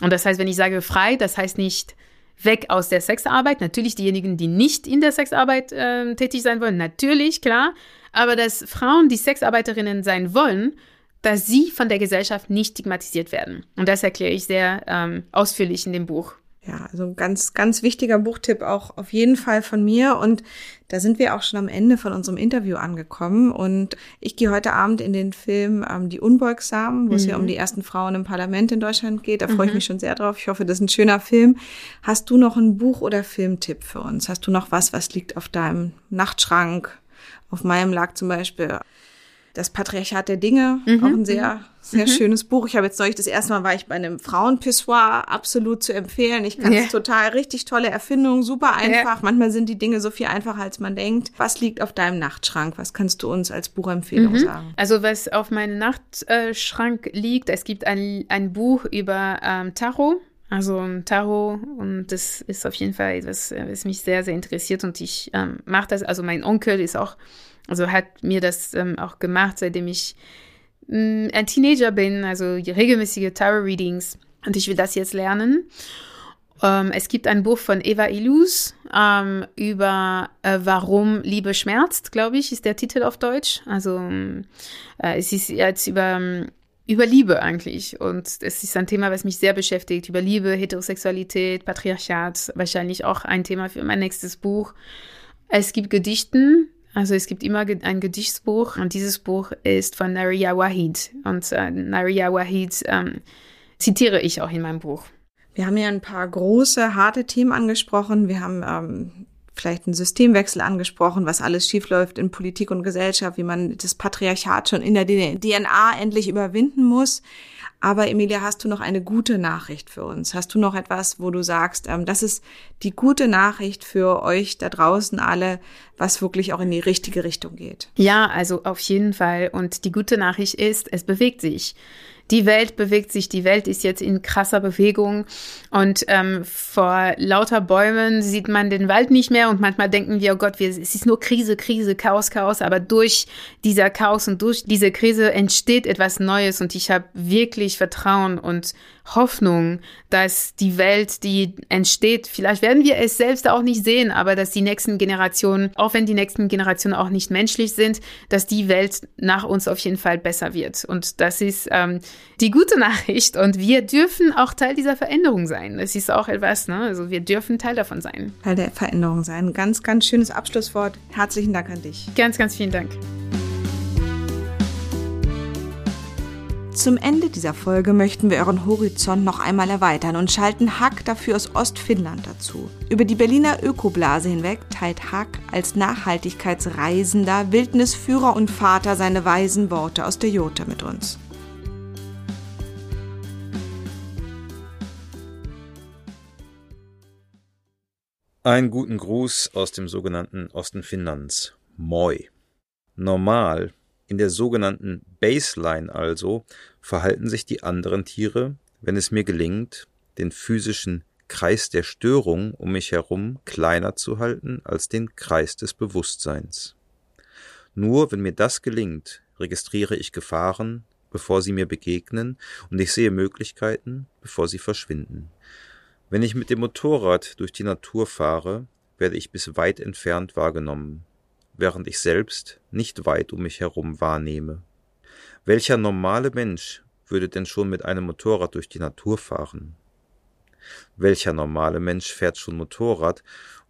Und das heißt, wenn ich sage frei, das heißt nicht weg aus der Sexarbeit. Natürlich diejenigen, die nicht in der Sexarbeit äh, tätig sein wollen, natürlich, klar. Aber dass Frauen, die Sexarbeiterinnen sein wollen, dass sie von der Gesellschaft nicht stigmatisiert werden. Und das erkläre ich sehr ähm, ausführlich in dem Buch. Ja, also ein ganz, ganz wichtiger Buchtipp auch auf jeden Fall von mir. Und da sind wir auch schon am Ende von unserem Interview angekommen. Und ich gehe heute Abend in den Film ähm, Die Unbeugsamen, wo mhm. es ja um mhm. die ersten Frauen im Parlament in Deutschland geht. Da freue mhm. ich mich schon sehr drauf. Ich hoffe, das ist ein schöner Film. Hast du noch ein Buch- oder Filmtipp für uns? Hast du noch was, was liegt auf deinem Nachtschrank? Auf meinem lag zum Beispiel das Patriarchat der Dinge, mhm. auch ein sehr, sehr mhm. schönes Buch. Ich habe jetzt neulich das erste Mal war ich bei einem Frauenpissoir, absolut zu empfehlen. Ich kann es yeah. total, richtig tolle Erfindung, super einfach. Yeah. Manchmal sind die Dinge so viel einfacher, als man denkt. Was liegt auf deinem Nachtschrank? Was kannst du uns als Buchempfehlung mhm. sagen? Also was auf meinem Nachtschrank liegt, es gibt ein, ein Buch über ähm, Tarot. Also Tarot und das ist auf jeden Fall etwas, was mich sehr, sehr interessiert und ich ähm, mache das. Also mein Onkel ist auch also hat mir das ähm, auch gemacht, seitdem ich mh, mm, ein Teenager bin, also regelmäßige Tarot-Readings. Und ich will das jetzt lernen. Ähm, es gibt ein Buch von Eva Illus ähm, über äh, Warum Liebe schmerzt, glaube ich, ist der Titel auf Deutsch. Also äh, es ist jetzt über, ähm, über Liebe eigentlich. Und es ist ein Thema, was mich sehr beschäftigt. Über Liebe, Heterosexualität, Patriarchat. Wahrscheinlich auch ein Thema für mein nächstes Buch. Es gibt Gedichten, also es gibt immer ein Gedichtsbuch und dieses Buch ist von Nariya Wahid. Und äh, Nariya Wahid ähm, zitiere ich auch in meinem Buch. Wir haben ja ein paar große, harte Themen angesprochen. Wir haben ähm, vielleicht einen Systemwechsel angesprochen, was alles schiefläuft in Politik und Gesellschaft, wie man das Patriarchat schon in der DNA endlich überwinden muss. Aber Emilia, hast du noch eine gute Nachricht für uns? Hast du noch etwas, wo du sagst, ähm, das ist die gute Nachricht für euch da draußen alle, was wirklich auch in die richtige Richtung geht? Ja, also auf jeden Fall. Und die gute Nachricht ist, es bewegt sich die Welt bewegt sich, die Welt ist jetzt in krasser Bewegung. Und ähm, vor lauter Bäumen sieht man den Wald nicht mehr. Und manchmal denken wir, oh Gott, wir, es ist nur Krise, Krise, Chaos, Chaos, aber durch dieser Chaos und durch diese Krise entsteht etwas Neues. Und ich habe wirklich Vertrauen und Hoffnung, dass die Welt, die entsteht, vielleicht werden wir es selbst auch nicht sehen, aber dass die nächsten Generationen, auch wenn die nächsten Generationen auch nicht menschlich sind, dass die Welt nach uns auf jeden Fall besser wird. Und das ist ähm, die gute Nachricht. Und wir dürfen auch Teil dieser Veränderung sein. Das ist auch etwas, ne? Also wir dürfen Teil davon sein. Teil der Veränderung sein. Ganz, ganz schönes Abschlusswort. Herzlichen Dank an dich. Ganz, ganz vielen Dank. Zum Ende dieser Folge möchten wir euren Horizont noch einmal erweitern und schalten Hack dafür aus Ostfinnland dazu. Über die Berliner Ökoblase hinweg teilt Hack als Nachhaltigkeitsreisender, Wildnisführer und Vater seine weisen Worte aus der Jota mit uns. Einen guten Gruß aus dem sogenannten Osten Finnlands. Moi. Normal, in der sogenannten Baseline also, verhalten sich die anderen Tiere, wenn es mir gelingt, den physischen Kreis der Störung um mich herum kleiner zu halten als den Kreis des Bewusstseins. Nur wenn mir das gelingt, registriere ich Gefahren, bevor sie mir begegnen, und ich sehe Möglichkeiten, bevor sie verschwinden. Wenn ich mit dem Motorrad durch die Natur fahre, werde ich bis weit entfernt wahrgenommen, während ich selbst nicht weit um mich herum wahrnehme. Welcher normale Mensch würde denn schon mit einem Motorrad durch die Natur fahren? Welcher normale Mensch fährt schon Motorrad?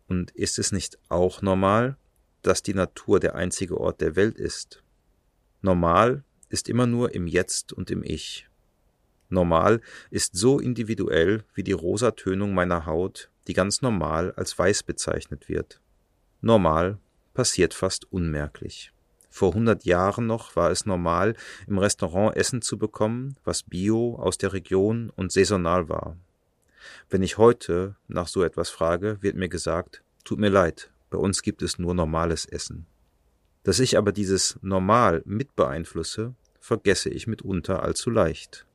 Und ist es nicht auch normal, dass die Natur der einzige Ort der Welt ist? Normal ist immer nur im Jetzt und im Ich. Normal ist so individuell wie die rosa Tönung meiner Haut, die ganz normal als weiß bezeichnet wird. Normal passiert fast unmerklich. Vor hundert Jahren noch war es normal, im Restaurant Essen zu bekommen, was bio aus der Region und saisonal war. Wenn ich heute nach so etwas frage, wird mir gesagt, tut mir leid, bei uns gibt es nur normales Essen. Dass ich aber dieses Normal mit beeinflusse, vergesse ich mitunter allzu leicht.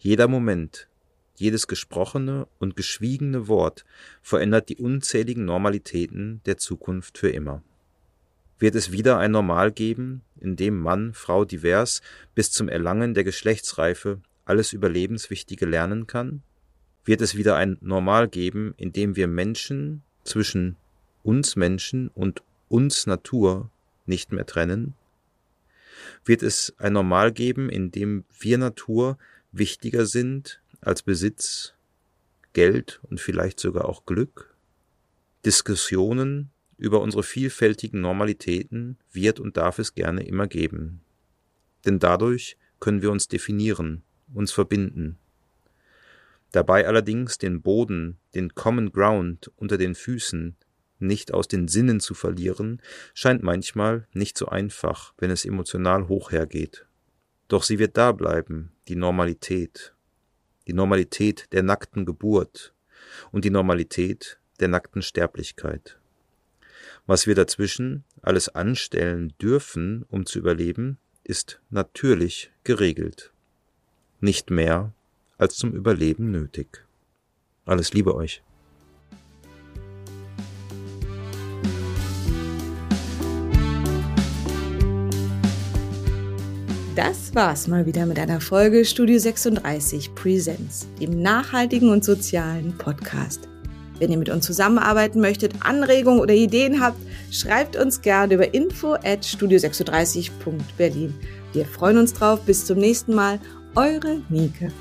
Jeder Moment, jedes gesprochene und geschwiegene Wort verändert die unzähligen Normalitäten der Zukunft für immer. Wird es wieder ein Normal geben, in dem Mann, Frau divers bis zum Erlangen der Geschlechtsreife alles Überlebenswichtige lernen kann? Wird es wieder ein Normal geben, in dem wir Menschen zwischen uns Menschen und uns Natur nicht mehr trennen? Wird es ein Normal geben, in dem wir Natur wichtiger sind als Besitz, Geld und vielleicht sogar auch Glück? Diskussionen über unsere vielfältigen Normalitäten wird und darf es gerne immer geben. Denn dadurch können wir uns definieren, uns verbinden. Dabei allerdings den Boden, den Common Ground unter den Füßen nicht aus den Sinnen zu verlieren, scheint manchmal nicht so einfach, wenn es emotional hoch hergeht. Doch sie wird da bleiben, die Normalität. Die Normalität der nackten Geburt und die Normalität der nackten Sterblichkeit. Was wir dazwischen alles anstellen dürfen, um zu überleben, ist natürlich geregelt. Nicht mehr als zum Überleben nötig. Alles Liebe euch. Das war's mal wieder mit einer Folge Studio 36 Presents, dem nachhaltigen und sozialen Podcast. Wenn ihr mit uns zusammenarbeiten möchtet, Anregungen oder Ideen habt, schreibt uns gerne über info at studio36.berlin. Wir freuen uns drauf. Bis zum nächsten Mal. Eure Nike.